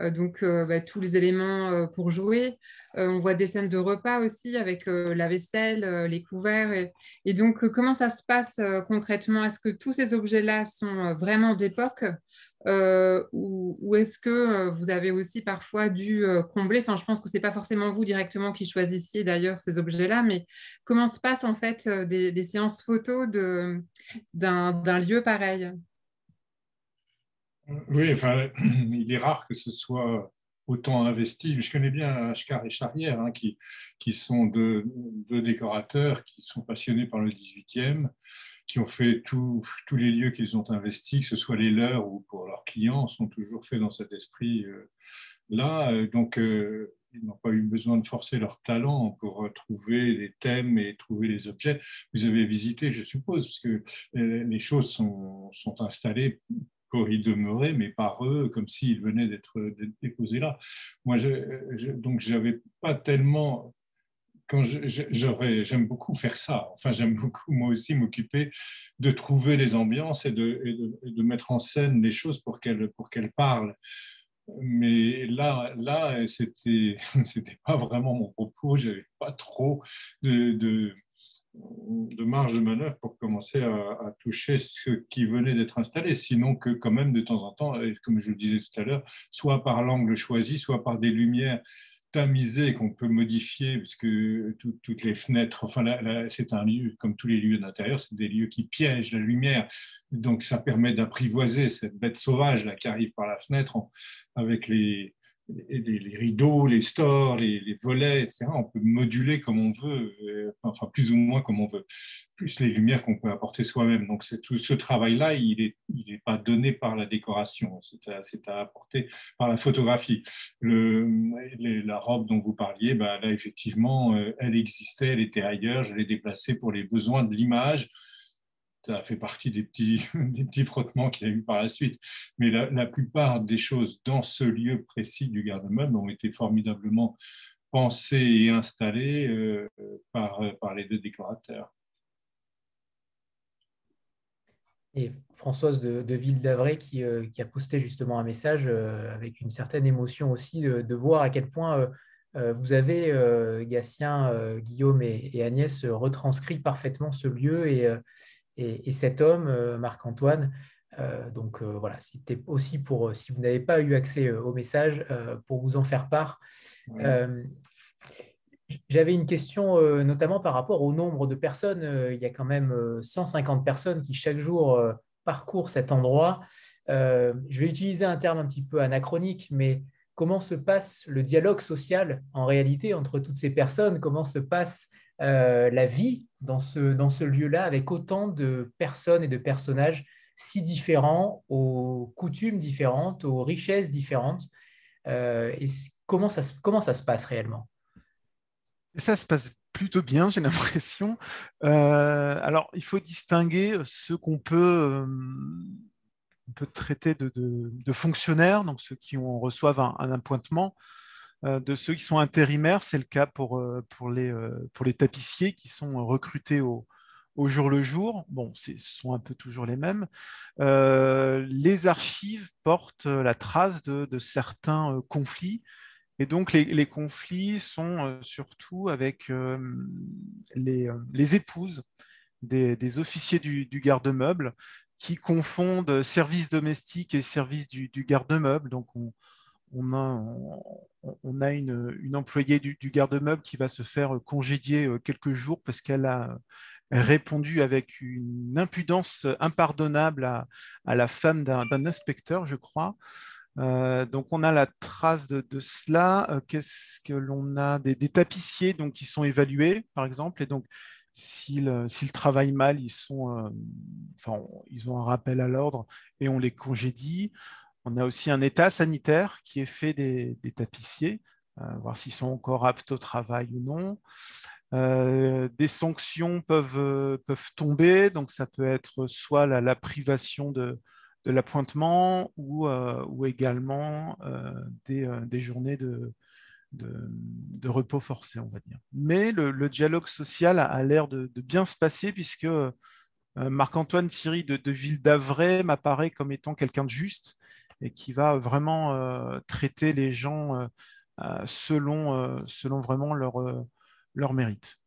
donc bah, tous les éléments pour jouer. on voit des scènes de repas aussi avec la vaisselle, les couverts. Et, et donc comment ça se passe concrètement? Est-ce que tous ces objets-là sont vraiment d'époque? Euh, ou, est-ce que euh, vous avez aussi parfois dû euh, combler, enfin je pense que ce n'est pas forcément vous directement qui choisissiez d'ailleurs ces objets-là, mais comment se passent en fait des, séances photos d'un lieu pareil? Oui, enfin, il est rare que ce soit autant investi. Je connais bien Ashkar et Charrière, hein, qui, sont deux, deux, décorateurs qui sont passionnés par le 18e qui ont fait tous les lieux qu'ils ont investis, que ce soit les leurs ou pour leurs clients, sont toujours faits dans cet esprit-là. Euh, Donc, euh, ils n'ont pas eu besoin de forcer leur talent pour trouver les thèmes et trouver les objets. Vous avez visité, je suppose, parce que euh, les choses sont, installées pour y demeurer, mais par eux, comme s'ils venaient d'être déposés là. Moi, je, je, donc, j'avais pas tellement quand j'aime beaucoup faire ça. Enfin, j'aime beaucoup moi aussi m'occuper de trouver les ambiances et de, mettre en scène les choses pour qu'elles parlent. Mais là, là, c'était c'était pas vraiment mon propos. J'avais pas trop de marge de manœuvre pour commencer à, à toucher ce qui venait d'être installé, sinon que quand même de temps en temps, comme je le disais tout à l'heure, soit par l'angle choisi, soit par des lumières tamisé qu'on peut modifier, puisque toutes les fenêtres, enfin, c'est un lieu, comme tous les lieux d'intérieur, c'est des lieux qui piègent la lumière. Donc, ça permet d'apprivoiser cette bête sauvage là, qui arrive par la fenêtre avec les, les, rideaux, les stores, les, volets, etc. On peut moduler comme on veut, euh, enfin plus ou moins comme on veut, plus les lumières qu'on peut apporter soi-même. Donc tout ce travail-là, il n'est il est pas donné par la décoration, c'est à, apporter par la photographie. La robe dont vous parliez, bah, là effectivement, euh, elle existait, elle était ailleurs, je l'ai déplacée pour les besoins de l'image ça fait partie des petits, frottements qu'il y a eu par la suite. Mais la, plupart des choses dans ce lieu précis du garde-meuble ont été formidablement pensées et installées euh, par, les deux décorateurs. Et Françoise de, de Ville d'Avray qui, euh, qui, a posté justement un message euh, avec une certaine émotion aussi de, voir à quel point vous avez, Gatien, Guillaume et, et, Agnès, retranscrit parfaitement ce lieu et, et, cet homme, euh, Marc-Antoine. Euh, donc euh, voilà, c'était aussi pour, si vous n'avez pas eu accès au message, pour vous en faire part. J'avais une question notamment par rapport au nombre de personnes. il y a quand même 150 personnes qui chaque jour parcourent cet endroit. je vais utiliser un terme un petit peu anachronique, mais comment se passe le dialogue social en réalité entre toutes ces personnes? Comment se passe euh, la vie dans ce, dans ce lieu-là avec autant de personnes et de personnages si différents, aux coutumes différentes, aux richesses différentes. Euh, et comment, ça, comment ça se passe réellement? Ça se passe plutôt bien, j'ai l'impression. Euh, alors, il faut distinguer ce qu'on peut, peut traiter de, fonctionnaires, donc ceux qui ont, reçoivent un appointement, euh, de ceux qui sont intérimaires, c'est le cas pour, euh, pour, les, euh, pour les tapissiers qui sont recrutés au, au jour le jour. Bon, ce sont un peu toujours les mêmes. les archives portent la trace de, certains conflits Et donc, les, conflits sont surtout avec les, épouses des, officiers du, garde-meuble qui confondent service domestique et service du, garde-meuble. Donc, on, a, une, employée du, garde-meuble qui va se faire congédier quelques jours parce qu'elle a répondu avec une impudence impardonnable à, la femme d'un inspecteur, je crois. Euh, donc on a la trace de, cela. Euh, qu'est-ce que l'on a? Des, tapissiers donc, qui sont évalués, par exemple, et donc s'ils travaillent mal, ils, sont, euh, enfin, ils ont un rappel à l'ordre et on les congédie. On a aussi un état sanitaire qui est fait des, tapissiers, voir s'ils sont encore aptes au travail ou non. des sanctions peuvent, peuvent tomber, donc ça peut être soit la privation de, de l'appointement ou, euh, également euh, des, euh, journées de, repos forcé, on va dire. Mais le, dialogue social a, l'air de, bien se passer puisque Marc-Antoine Thierry de, de Ville d'Avray m'apparaît comme étant quelqu'un de juste et qui va vraiment traiter les gens selon, selon vraiment leur, leur mérite.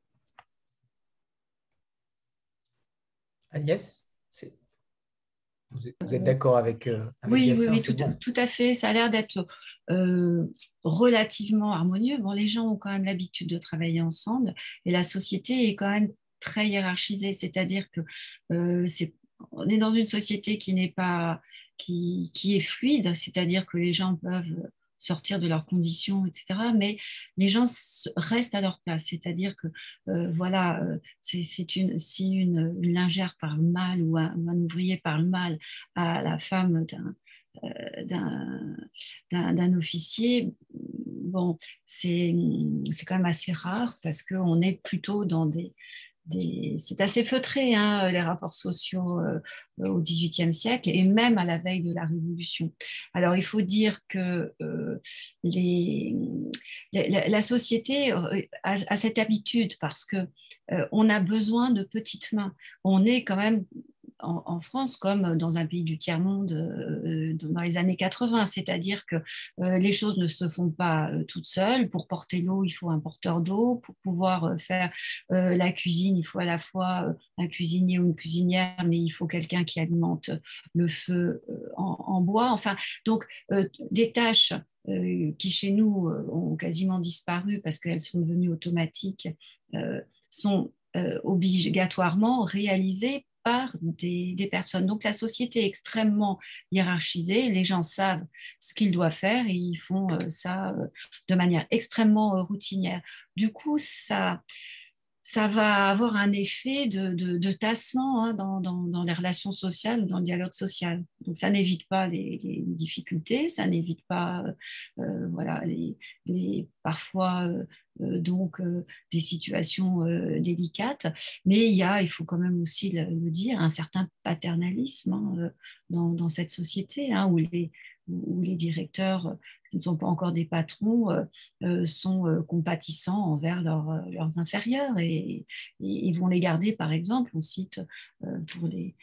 Agnès vous êtes, d'accord avec, euh, Oui, oui, oui tout, à, fait. Ça a l'air d'être euh, relativement harmonieux. Bon, les gens ont quand même l'habitude de travailler ensemble et la société est quand même très hiérarchisée. C'est-à-dire que euh, c'est, on est dans une société qui n'est pas qui, est fluide, c'est-à-dire que les gens peuvent sortir de leurs conditions, etc. Mais les gens restent à leur place, c'est-à-dire que euh, voilà, euh, c'est une, si une, lingère parle mal ou un, ouvrier parle mal à la femme euh, d'un officier, bon, c'est quand même assez rare parce qu'on est plutôt dans des, c'est assez feutré, hein, les rapports sociaux euh, au XVIIIe siècle et même à la veille de la Révolution. Alors, il faut dire que euh, les, la, société euh, a, cette habitude parce que on a besoin de petites mains. On est quand même en, France comme dans un pays du tiers-monde euh, dans les années 80, c'est-à-dire que euh, les choses ne se font pas euh, toutes seules. Pour porter l'eau, il faut un porteur d'eau. Pour pouvoir faire la cuisine, il faut à la fois un cuisinier ou une cuisinière, mais il faut quelqu'un qui alimente le feu en, bois. Enfin, donc des tâches qui chez nous ont quasiment disparu parce qu'elles sont devenues automatiques, sont obligatoirement réalisées par des, personnes. Donc la société est extrêmement hiérarchisée, les gens savent ce qu'ils doivent faire et ils font euh, ça euh, de manière extrêmement euh, routinière. Du coup, ça, ça va avoir un effet de, tassement hein, dans, les relations sociales ou dans le dialogue social. Donc ça n'évite pas les, difficultés, ça n'évite pas euh, voilà, les, parfois euh, donc euh, des situations délicates, mais il y a, il faut quand même aussi le, dire, un certain paternalisme hein, dans, cette société hein, où les, où les directeurs qui ne sont pas encore des patrons euh, euh, sont euh, compatissants envers leurs inférieurs et, ils vont les garder, par exemple, on cite pour les,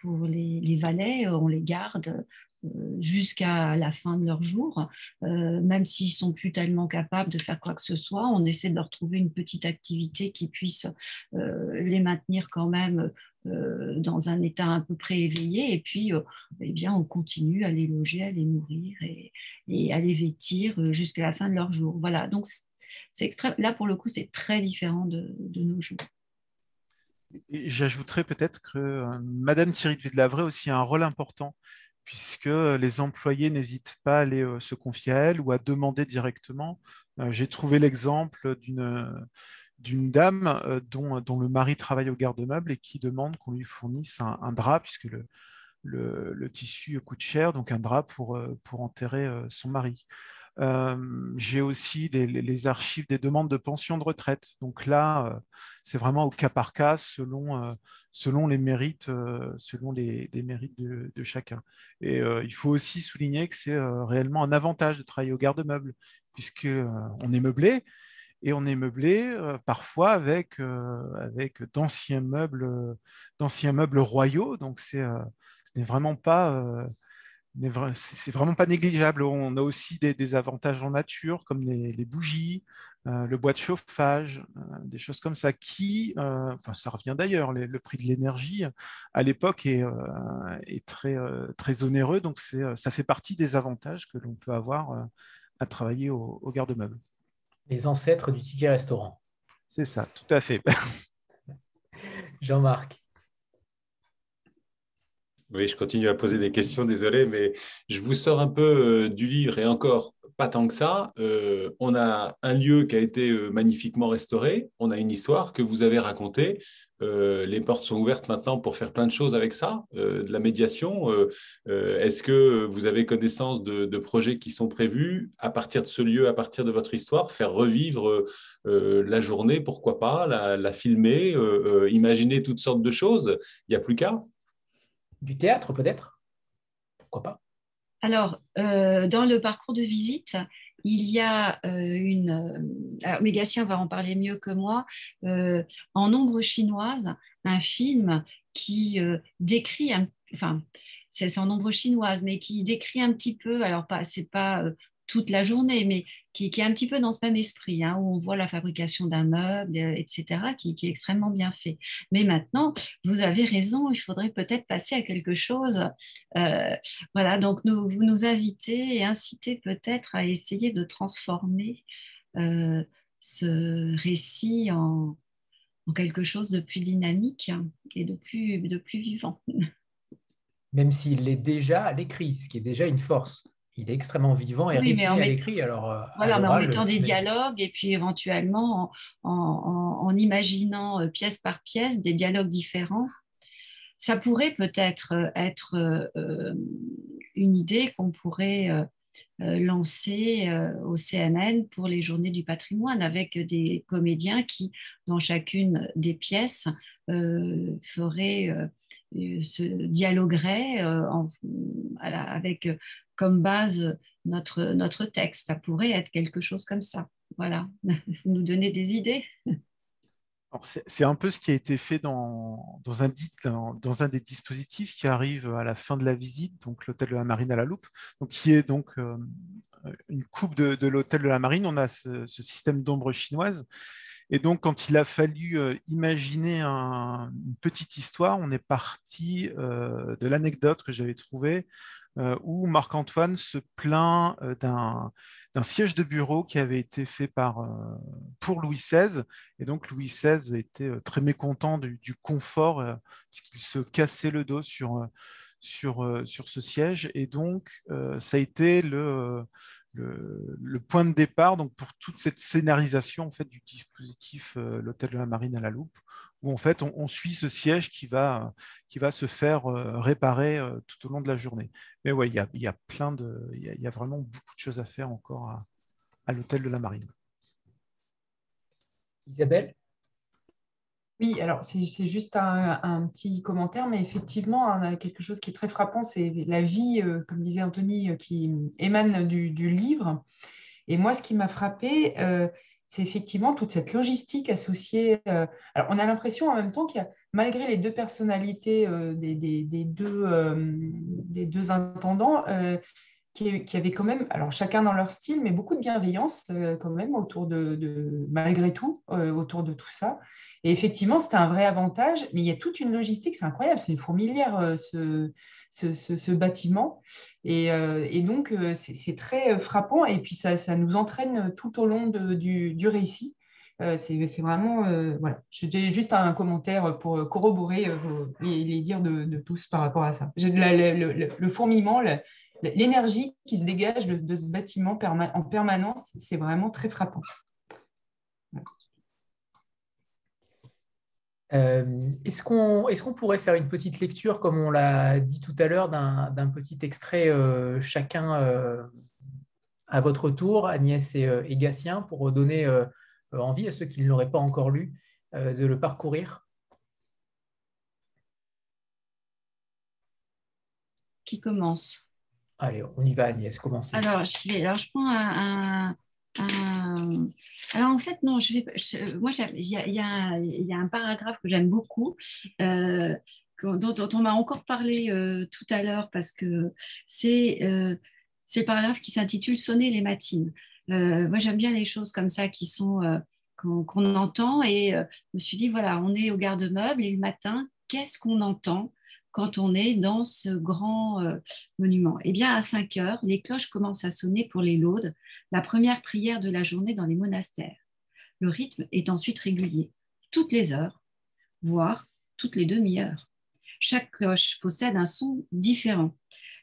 pour les, valets, on les garde jusqu'à la fin de leur jour, même s'ils sont plus tellement capables de faire quoi que ce soit, on essaie de leur trouver une petite activité qui puisse les maintenir quand même euh, dans un état à peu près éveillé, et puis euh, eh bien, on continue à les loger, à les nourrir et, à les vêtir euh, jusqu'à la fin de leur jour. Voilà, donc. Là, pour le coup, c'est très différent de, nos jours. J'ajouterais peut-être que Madame Thierry de Villavray a aussi un rôle important, puisque les employés n'hésitent pas à aller se confier à elle ou à demander directement. J'ai trouvé l'exemple d'une dame euh, dont, le mari travaille au garde-meuble et qui demande qu'on lui fournisse un, drap, puisque le, tissu coûte cher, donc un drap pour, euh, enterrer euh, son mari. J'ai aussi les, archives des demandes de pension de retraite. Donc là, c'est vraiment au cas par cas, selon, les mérites, selon les, mérites de, chacun. Et il faut aussi souligner que c'est réellement un avantage de travailler au garde-meuble, puisqu'on est meublé, et on est meublé euh, parfois avec, euh, d'anciens meubles, meubles royaux. Donc c'est, euh, ce n'est vraiment pas c'est vraiment pas négligeable. On a aussi des, avantages en nature, comme les, bougies, euh, le bois de chauffage, euh, des choses comme ça, qui, euh, enfin, ça revient d'ailleurs, le prix de l'énergie à l'époque est, très, très onéreux, donc ça fait partie des avantages que l'on peut avoir à travailler au, au garde-meuble. Les ancêtres du ticket restaurant. C'est ça, tout à fait. Jean-Marc. Oui, je continue à poser des questions, désolé, mais je vous sors un peu euh, du livre et encore pas tant que ça. Euh, on a un lieu qui a été euh, magnifiquement restauré, on a une histoire que vous avez racontée. les portes sont ouvertes maintenant pour faire plein de choses avec ça, de la médiation. Est-ce que vous avez connaissance de, projets qui sont prévus à partir de ce lieu, à partir de votre histoire, faire revivre la journée, pourquoi pas, la, la filmer, imaginer toutes sortes de choses? Il n'y a plus qu'à du théâtre peut-être? Pourquoi pas? Alors, euh, dans le parcours de visite, il y a euh, une... Euh, alors, Mégatien va en parler mieux que moi. en ombre chinoise, un film qui décrit... enfin, c'est en ombre chinoise, mais qui décrit un petit peu, alors pas, c'est pas toute la journée, mais qui, est un petit peu dans ce même esprit, hein, où on voit la fabrication d'un meuble, euh, etc., qui, est extrêmement bien fait. Mais maintenant, vous avez raison, il faudrait peut-être passer à quelque chose. Euh, voilà, donc nous, vous nous invitez et incitez peut-être à essayer de transformer euh, ce récit en, quelque chose de plus dynamique et de plus, de plus vivant. Même s'il l'est déjà à l'écrit, ce qui est déjà une force il est extrêmement vivant et oui, à l'écrit. Alors, euh, voilà, mais en mettant des dialogues et puis éventuellement en, imaginant euh, pièce par pièce des dialogues différents. Ça pourrait peut-être euh, être, une idée qu'on pourrait lancer au CNN pour les journées du patrimoine avec des comédiens qui, dans chacune des pièces, feraient se dialogueraient avec comme base notre, notre texte. Ça pourrait être quelque chose comme ça. Voilà, nous donner des idées. C'est un peu ce qui a été fait dans, un, des dispositifs qui arrive à la fin de la visite, donc l'hôtel de la Marine à la Loupe, donc qui est donc euh, une coupe de, l'hôtel de la Marine. On a ce, système d'ombre chinoise. Et donc, quand il a fallu euh, imaginer une petite histoire, on est parti euh, de l'anecdote que j'avais trouvée où Marc-Antoine se plaint euh, d'un siège de bureau qui avait été fait par, euh, pour Louis XVI. Et donc Louis XVI était très mécontent du, confort, qu'il se cassait le dos sur, sur, ce siège. Et donc ça a été le, le, point de départ donc, pour toute cette scénarisation en fait, du dispositif L'Hôtel de la Marine à la loupe, où en fait on, suit ce siège qui va, qui va se faire euh, réparer euh, tout au long de la journée. Mais ouais, il y a, y a, plein de, il y, a vraiment beaucoup de choses à faire encore à, l'hôtel de la Marine. Isabelle? Oui, alors c'est juste un, petit commentaire, mais effectivement, on a quelque chose qui est très frappant, c'est la vie, euh, comme disait Anthony, qui émane du, livre. Et moi, ce qui m'a frappé, c'est effectivement toute cette logistique associée. Euh, on a l'impression en même temps qu'il y a, malgré les deux personnalités euh, des, deux, euh, des deux intendants, qui, avaient quand même, alors chacun dans leur style, mais beaucoup de bienveillance quand même autour de, malgré tout, autour de tout ça. Et effectivement, c'était un vrai avantage, mais il y a toute une logistique, c'est incroyable, c'est une fourmilière ce, bâtiment. Et, euh, donc, euh, c'est très euh, frappant. Et puis, ça, nous entraîne tout au long du, récit. c'est vraiment. voilà. J'ai juste un commentaire pour corroborer les, dires de, tous par rapport à ça. Le, fourmillement, l'énergie qui se dégage de, ce bâtiment en permanence, c'est vraiment très frappant. Euh, est-ce qu'on pourrait faire une petite lecture, comme on l'a dit tout à l'heure, d'un petit extrait euh, chacun euh, à votre tour, Agnès et, Gatien, pour donner envie à ceux qui ne l'auraient pas encore lu de le parcourir? Qui commence? Allez, on y va, Agnès, commencez. Alors, je, alors, je prends un alors en fait, non, je vais, moi, il y, a un paragraphe que j'aime beaucoup. Euh, dont, on m'a encore parlé tout à l'heure parce que c'est le paragraphe qui s'intitule Sonner les matines. moi, j'aime bien les choses comme ça qui sont qu'on entend et je me suis dit voilà, on est au garde-meuble et le matin, qu'est-ce qu'on entend? Quand on est dans ce grand euh, monument Eh bien, à 5 heures, les cloches commencent à sonner pour les laudes, la première prière de la journée dans les monastères. Le rythme est ensuite régulier, toutes les heures, voire toutes les demi-heures. Chaque cloche possède un son différent.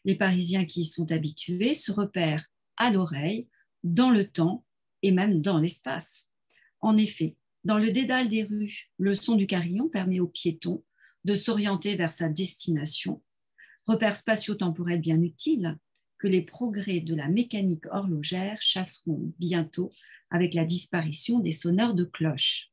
Les Parisiens qui y sont habitués se repèrent à l'oreille, dans le temps et même dans l'espace. En effet, dans le dédale des rues, le son du carillon permet aux piétons de s'orienter vers sa destination, repère spatio-temporel bien utile que les progrès de la mécanique horlogère chasseront bientôt avec la disparition des sonneurs de cloches.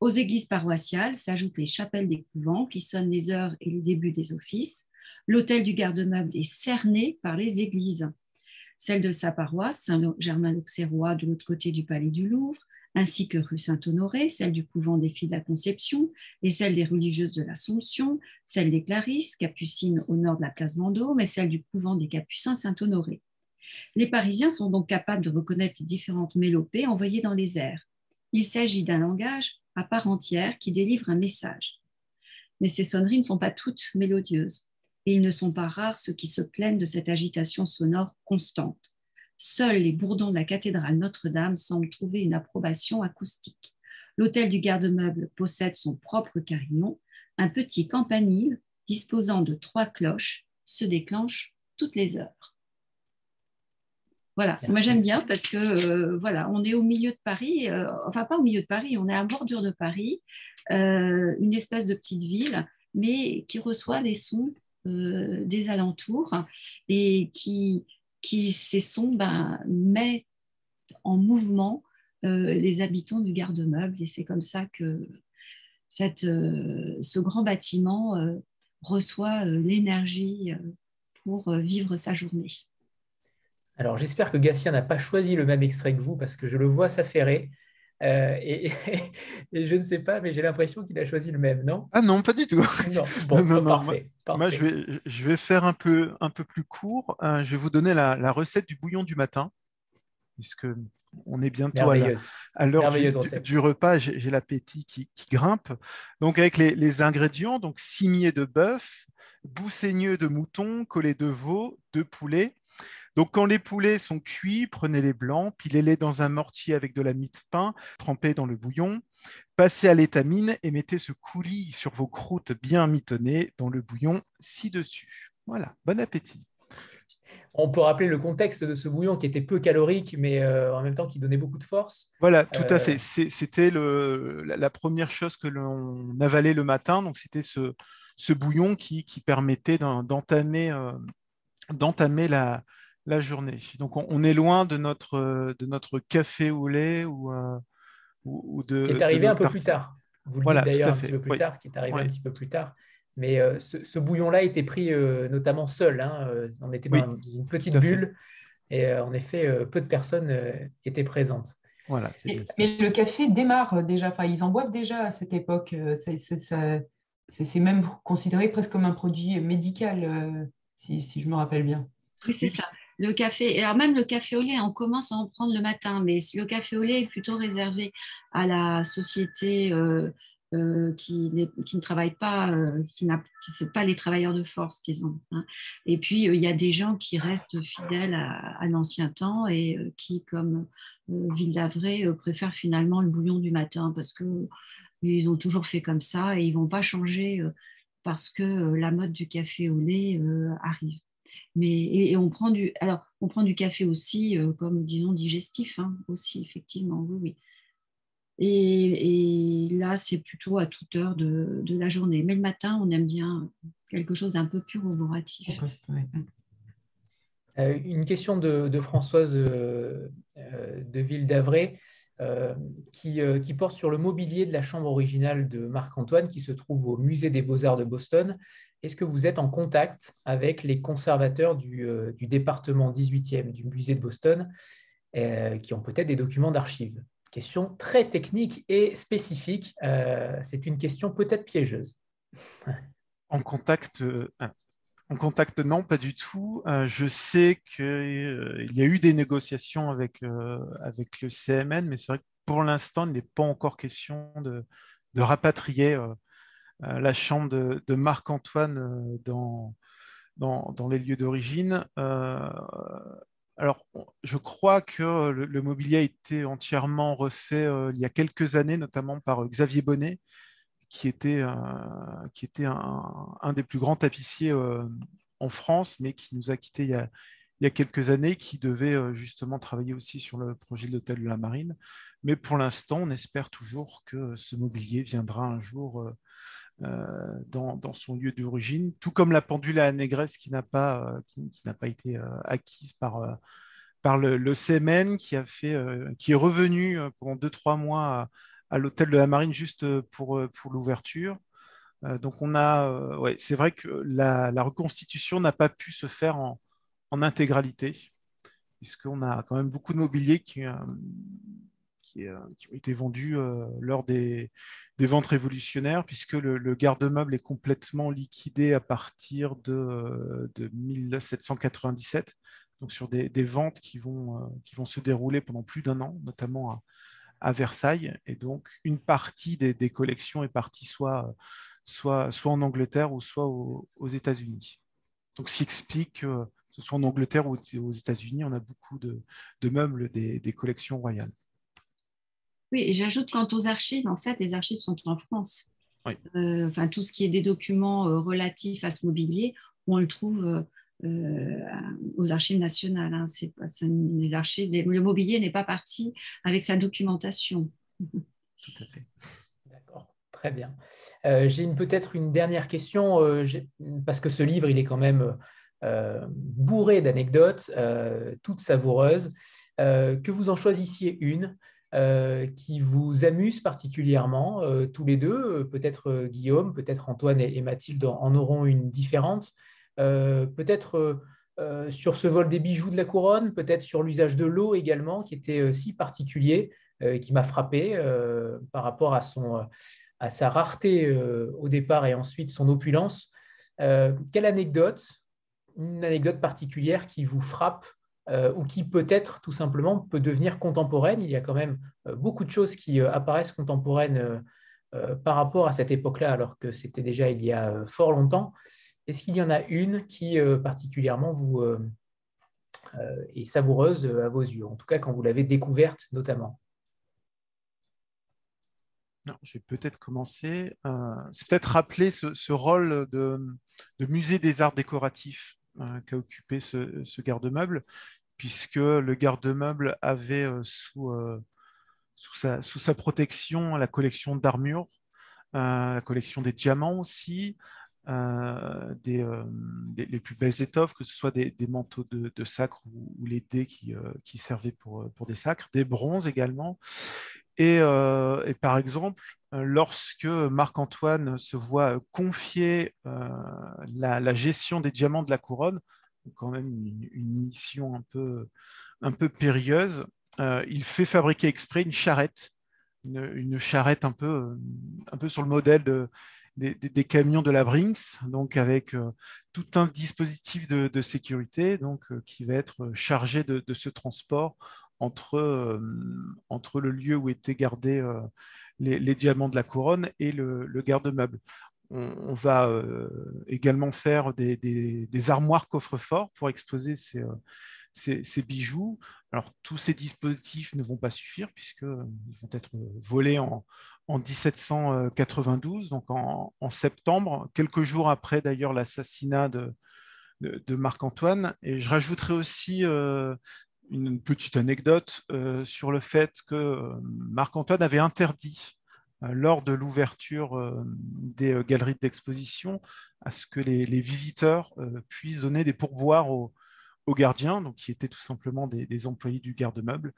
Aux églises paroissiales s'ajoutent les chapelles des couvents qui sonnent les heures et les débuts des offices. L'hôtel du garde-meuble est cerné par les églises. Celle de sa paroisse, Saint-Germain-l'Auxerrois, de l'autre côté du palais du Louvre, ainsi que rue Saint-Honoré, celle du couvent des filles de la Conception et celle des religieuses de l'Assomption, celle des Clarisses, capucines au nord de la place Vendôme et celle du couvent des Capucins Saint-Honoré. Les Parisiens sont donc capables de reconnaître les différentes mélopées envoyées dans les airs. Il s'agit d'un langage à part entière qui délivre un message. Mais ces sonneries ne sont pas toutes mélodieuses, et ils ne sont pas rares ceux qui se plaignent de cette agitation sonore constante. Seuls les bourdons de la cathédrale Notre-Dame semblent trouver une approbation acoustique. L'hôtel du garde-meuble possède son propre carillon. Un petit campanile disposant de trois cloches se déclenche toutes les heures. Voilà, moi j'aime bien parce que euh, voilà, on est au milieu de Paris, euh, enfin pas au milieu de Paris, on est à bordure de Paris, euh, une espèce de petite ville, mais qui reçoit des sons des alentours et qui, qui, ces sons, ben, mettent en mouvement euh, les habitants du garde-meuble. Et c'est comme ça que euh, ce grand bâtiment euh, reçoit l'énergie pour vivre sa journée. Alors j'espère que Gatien n'a pas choisi le même extrait que vous parce que je le vois s'affairer. Euh, et, je ne sais pas, mais j'ai l'impression qu'il a choisi le même, non? Ah non, pas du tout. Non, bon, parfait, moi, je, vais, je vais faire un peu, un peu plus court. Euh, je vais vous donner la, recette du bouillon du matin, puisque on est bientôt à l'heure du, repas. J'ai l'appétit qui, grimpe. Donc avec les, les ingrédients, donc cimier de bœuf, bousseigneux de mouton, collet de veau, de poulet, donc, quand les poulets sont cuits, prenez les blancs, pilez-les dans un mortier avec de la mie de pain trempée dans le bouillon, passez à l'étamine et mettez ce coulis sur vos croûtes bien mitonnées dans le bouillon ci-dessus. Voilà, bon appétit. On peut rappeler le contexte de ce bouillon qui était peu calorique, mais euh, en même temps qui donnait beaucoup de force. Voilà, tout à fait. Euh, c'était la première chose que l'on avalait le matin. Donc, c'était ce, bouillon qui, permettait d'entamer euh, la, la journée. Donc on, est loin de notre, de notre café au lait ou, euh, ou, de. Qui est arrivé un peu plus tard. Vous le voilà, dites d'ailleurs un petit peu plus tard, qui est arrivé un petit peu plus tard. Mais euh, ce, bouillon-là était pris euh, notamment seul. Hein, on était dans une petite bulle et en effet, peu de personnes étaient présentes. Voilà, mais, le café démarre déjà, enfin, ils en boivent déjà à cette époque. C'est même considéré presque comme un produit médical, si, si, je me rappelle bien. Oui, c'est ça. Le café, alors même le café au lait, on commence à en prendre le matin, mais le café au lait est plutôt réservé à la société euh, euh, qui, ne travaille pas, euh, qui n'a pas les travailleurs de force qu'ils ont. Hein. Et puis, il y a des gens qui restent fidèles à, l'ancien temps et qui, comme Ville d'Avray, préfèrent finalement le bouillon du matin parce qu'ils ont toujours fait comme ça et ils ne vont pas changer parce que la mode du café au lait arrive. Mais, et, on, prend du, alors, on prend du café aussi euh, comme, disons, digestif, hein, aussi, effectivement, oui, oui. Et, là, c'est plutôt à toute heure de, de, la journée. Mais le matin, on aime bien quelque chose d'un peu plus roboratif. Euh, une question de, de Françoise euh, de Ville d'Avray. Qui, qui, porte sur le mobilier de la chambre originale de Marc-Antoine qui se trouve au Musée des Beaux-Arts de Boston est-ce que vous êtes en contact avec les conservateurs du, euh, département 18e du musée de Boston euh, qui ont peut-être des documents d'archives? Question très technique et spécifique. Euh, c'est une question peut-être piégeuse. En contact, en contact, non, pas du tout. je sais qu'il y a eu des négociations avec, avec le CMN, mais c'est vrai que pour l'instant, il n'est pas encore question de, rapatrier la chambre de, Marc-Antoine dans, dans, les lieux d'origine. Alors, je crois que le, mobilier a été entièrement refait euh, il y a quelques années, notamment par euh, Xavier Bonnet, qui était, qui était un, des plus grands tapissiers euh, en France, mais qui nous a quittés il y a, quelques années, qui devait justement travailler aussi sur le projet de l'hôtel de la Marine. Mais pour l'instant, on espère toujours que ce mobilier viendra un jour euh, dans, son lieu d'origine, tout comme la pendule à négresse qui n'a pas, euh, qui, n'a pas été euh, acquise par, par le, CMN, qui, a fait, qui est revenu pendant 2-3 mois l'hôtel de la Marine juste pour, pour l'ouverture. donc on a, ouais, c'est vrai que la, reconstitution n'a pas pu se faire en, en intégralité, puisqu'on a quand même beaucoup de mobilier qui, euh, qui, ont été vendus euh, lors des, ventes révolutionnaires, puisque le, garde-meuble est complètement liquidé à partir de, 1797, donc sur des, ventes qui vont, euh, qui vont se dérouler pendant plus d'un an, notamment à, Versailles. Et donc, une partie des, collections est partie soit, soit, soit en Angleterre ou soit aux, États-Unis. Donc, ce qui explique que ce soit en Angleterre ou aux États-Unis, on a beaucoup de, meubles des collections royales. Oui, et j'ajoute quant aux archives, en fait, les archives sont en France. Euh, enfin, tout ce qui est des documents euh, relatifs à ce mobilier, on le trouve euh, aux archives nationales. Hein. C'est, les archives, le mobilier n'est pas parti avec sa documentation. Tout à fait. D'accord, très bien. j'ai une, peut-être une dernière question, parce que ce livre, il est quand même bourré d'anecdotes, toutes savoureuses. que vous en choisissiez une euh, qui vous amuse particulièrement, euh, tous les deux. Euh, peut-être Guillaume, peut-être Antoine et, Mathilde en auront une différente. Peut-être sur ce vol des bijoux de la couronne, peut-être sur l'usage de l'eau également, qui était si particulier, qui m'a frappé par rapport à, son, à sa rareté au départ et ensuite son opulence. quelle anecdote, une anecdote particulière qui vous frappe euh, ou qui peut-être tout simplement peut devenir contemporaine? Il y a quand même euh, beaucoup de choses qui euh, apparaissent contemporaines par rapport à cette époque-là, alors que c'était déjà il y a fort longtemps. Est-ce qu'il y en a une qui particulièrement vous est savoureuse à vos yeux, en tout cas quand vous l'avez découverte notamment? Je vais peut-être commencer. c'est peut-être rappeler ce, rôle de, musée des arts décoratifs qu'a occupé ce, garde-meuble puisque le garde-meuble avait euh, sous, euh, sa, protection la collection d'armures, euh, la collection des diamants aussi, des, les plus belles étoffes, que ce soit des, manteaux de, sacre ou, les dés qui, qui, servaient pour, pour, des sacres, des bronzes également. Et, et par exemple, lorsque Marc-Antoine se voit confier la, gestion des diamants de la couronne, quand même une, mission un peu, un peu périlleuse. Euh, il fait fabriquer exprès une charrette, une, charrette un peu, un peu sur le modèle de, des, camions de la Brinks, donc avec euh, tout un dispositif de, sécurité donc, euh, qui va être chargé de, ce transport entre, le lieu où étaient gardés les, diamants de la couronne et le, le garde-meuble on, va euh, également faire des, armoires coffres-forts pour exposer euh, ces, bijoux. Alors, tous ces dispositifs ne vont pas suffire puisqu'ils euh, vont être volés en, 1792, donc en, septembre, quelques jours après d'ailleurs l'assassinat de, Marc-Antoine. Et je rajouterai aussi une petite anecdote sur le fait que Marc-Antoine avait interdit euh, lors de l'ouverture euh, des euh, galeries d'exposition à ce que les, visiteurs puissent donner des pourboires aux, gardiens, donc qui étaient tout simplement des, employés du garde-meuble.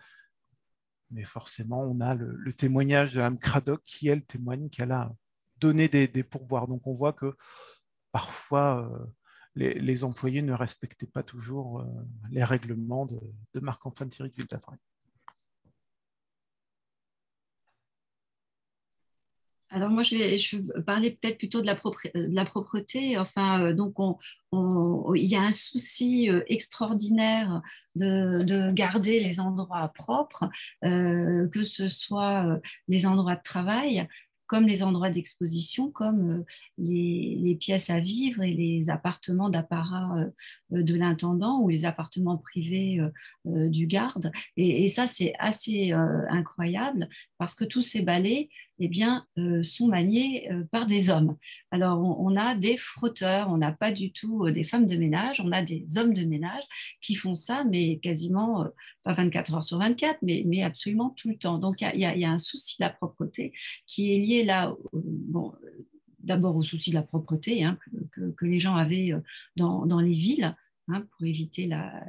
Mais forcément, on a le, témoignage de Mme Cradock qui, elle, témoigne qu'elle a donné des, pourboires. Donc on voit que parfois, les, employés ne respectaient pas toujours les règlements de, Marc-Antoine Thierry de alors moi, je vais, parler peut-être plutôt de la, la propreté. Enfin, donc, on, il y a un souci extraordinaire de, de garder les endroits propres, que ce soit les endroits de travail, comme les endroits d'exposition, comme euh, les, pièces à vivre et les appartements d'apparat euh, euh, de l'intendant ou les appartements privés du garde. Et, ça, c'est assez incroyable parce que tous ces balais eh bien, sont maniés par des hommes. Alors, on, a des frotteurs, on n'a pas du tout des femmes de ménage, on a des hommes de ménage qui font ça, mais quasiment, pas 24 heures sur 24, mais, mais absolument tout le temps. Donc, il y, a un souci de la propreté qui est lié là, bon, d'abord au souci de la propreté hein, que, les gens avaient euh, dans, dans les villes. Hein, pour éviter la,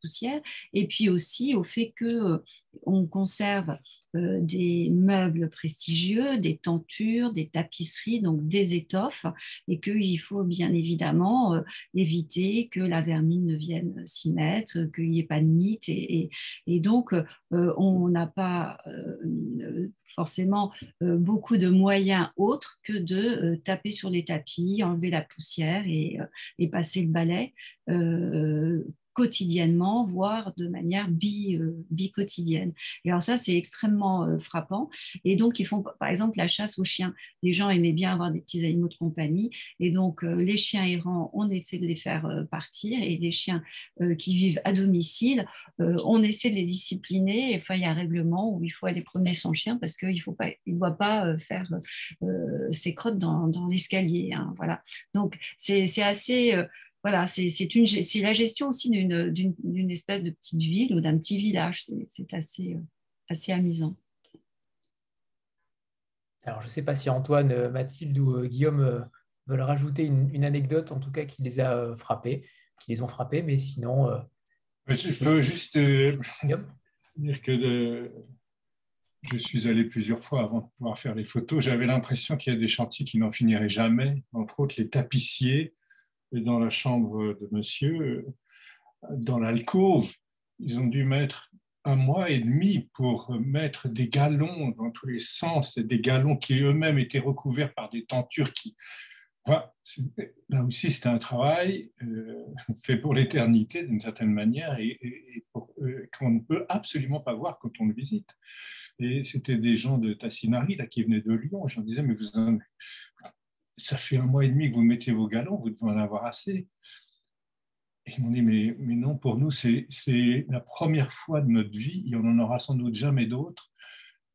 poussière, et puis aussi au fait que euh, on conserve euh, des meubles prestigieux, des tentures, des tapisseries, donc des étoffes, et qu'il faut bien évidemment éviter que la vermine ne vienne s'y mettre, qu'il n'y ait pas de mythe, et, et donc on n'a pas forcément euh, beaucoup de moyens autres que de euh, taper sur les tapis, enlever la poussière et, euh, et passer le balai quotidiennement, voire de manière bi, euh, bi-quotidienne. Et alors ça, c'est extrêmement euh, frappant. Et donc, ils font par exemple la chasse aux chiens. Les gens aimaient bien avoir des petits animaux de compagnie. Et donc, euh, les chiens errants, on essaie de les faire partir. Et les chiens qui vivent à domicile, on essaie de les discipliner. Enfin, il y a un règlement où il faut aller promener son chien parce qu'il ne doit pas faire ses crottes dans, dans l'escalier. Hein, voilà. Donc, c'est assez voilà, c'est la gestion aussi d'une espèce de petite ville ou d'un petit village. C'est assez, euh, assez amusant. Alors, je ne sais pas si Antoine, euh, Mathilde ou euh, Guillaume veulent rajouter une, anecdote, en tout cas, qui les a frappés, qui les ont frappés, mais sinon. Je peux juste dire que je suis allé plusieurs fois avant de pouvoir faire les photos. J'avais l'impression qu'il y a des chantiers qui n'en finiraient jamais, entre autres les tapissiers dans la chambre de monsieur, dans l'alcôve, ils ont dû mettre un mois et demi pour mettre des galons dans tous les sens, et des galons qui eux-mêmes étaient recouverts par des tentures qui... là aussi, c'était un travail euh, fait pour l'éternité d'une certaine manière et, euh, qu'on ne peut absolument pas voir quand on le visite. Et c'était des gens de Tassinari là, qui venaient de Lyon. J'en disais, mais vous, en, ça fait un mois et demi que vous mettez vos galons, vous devez en avoir assez. Et ils m'ont dit, mais, non, pour nous, c'est la première fois de notre vie, et on n'en aura sans doute jamais d'autres,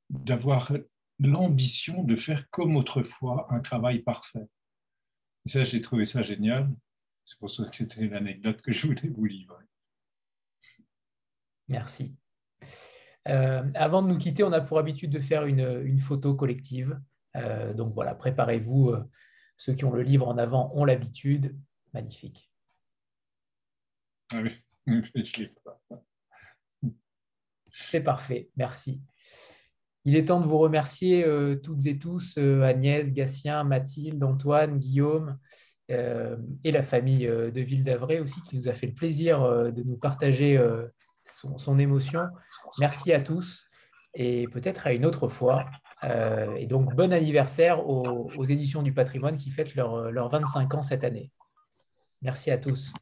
d'avoir l'ambition de faire comme autrefois un travail parfait. Et ça, j'ai trouvé ça génial. C'est pour ça que c'était l'anecdote que je voulais vous livrer. Merci. Euh, avant de nous quitter, on a pour habitude de faire une, une photo collective. Euh, donc voilà, préparez-vous. Euh, ceux qui ont le livre en avant ont l'habitude. Magnifique. Ah oui, C'est parfait, merci. Il est temps de vous remercier euh, toutes et tous, euh, Agnès, Gatien, Mathilde, Antoine, Guillaume euh, et la famille de Ville d'Avray aussi, qui nous a fait le plaisir de nous partager son, émotion. Merci à tous et peut-être à une autre fois. Euh, et donc, bon anniversaire aux, éditions du patrimoine qui fêtent leurs leur 25 ans cette année. Merci à tous.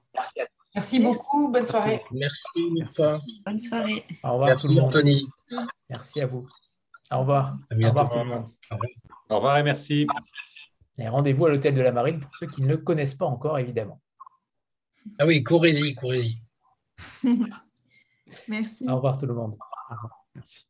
Merci, beaucoup. Bonne soirée. Merci. Bonne soirée. Au revoir tout le monde. Merci à vous. Au revoir. Au revoir tout le monde. Au revoir et merci. Et rendez-vous à l'hôtel de la Marine pour ceux qui ne le connaissent pas encore, évidemment. Ah oui, courez-y, courez-y. merci. Au revoir tout le monde. Merci.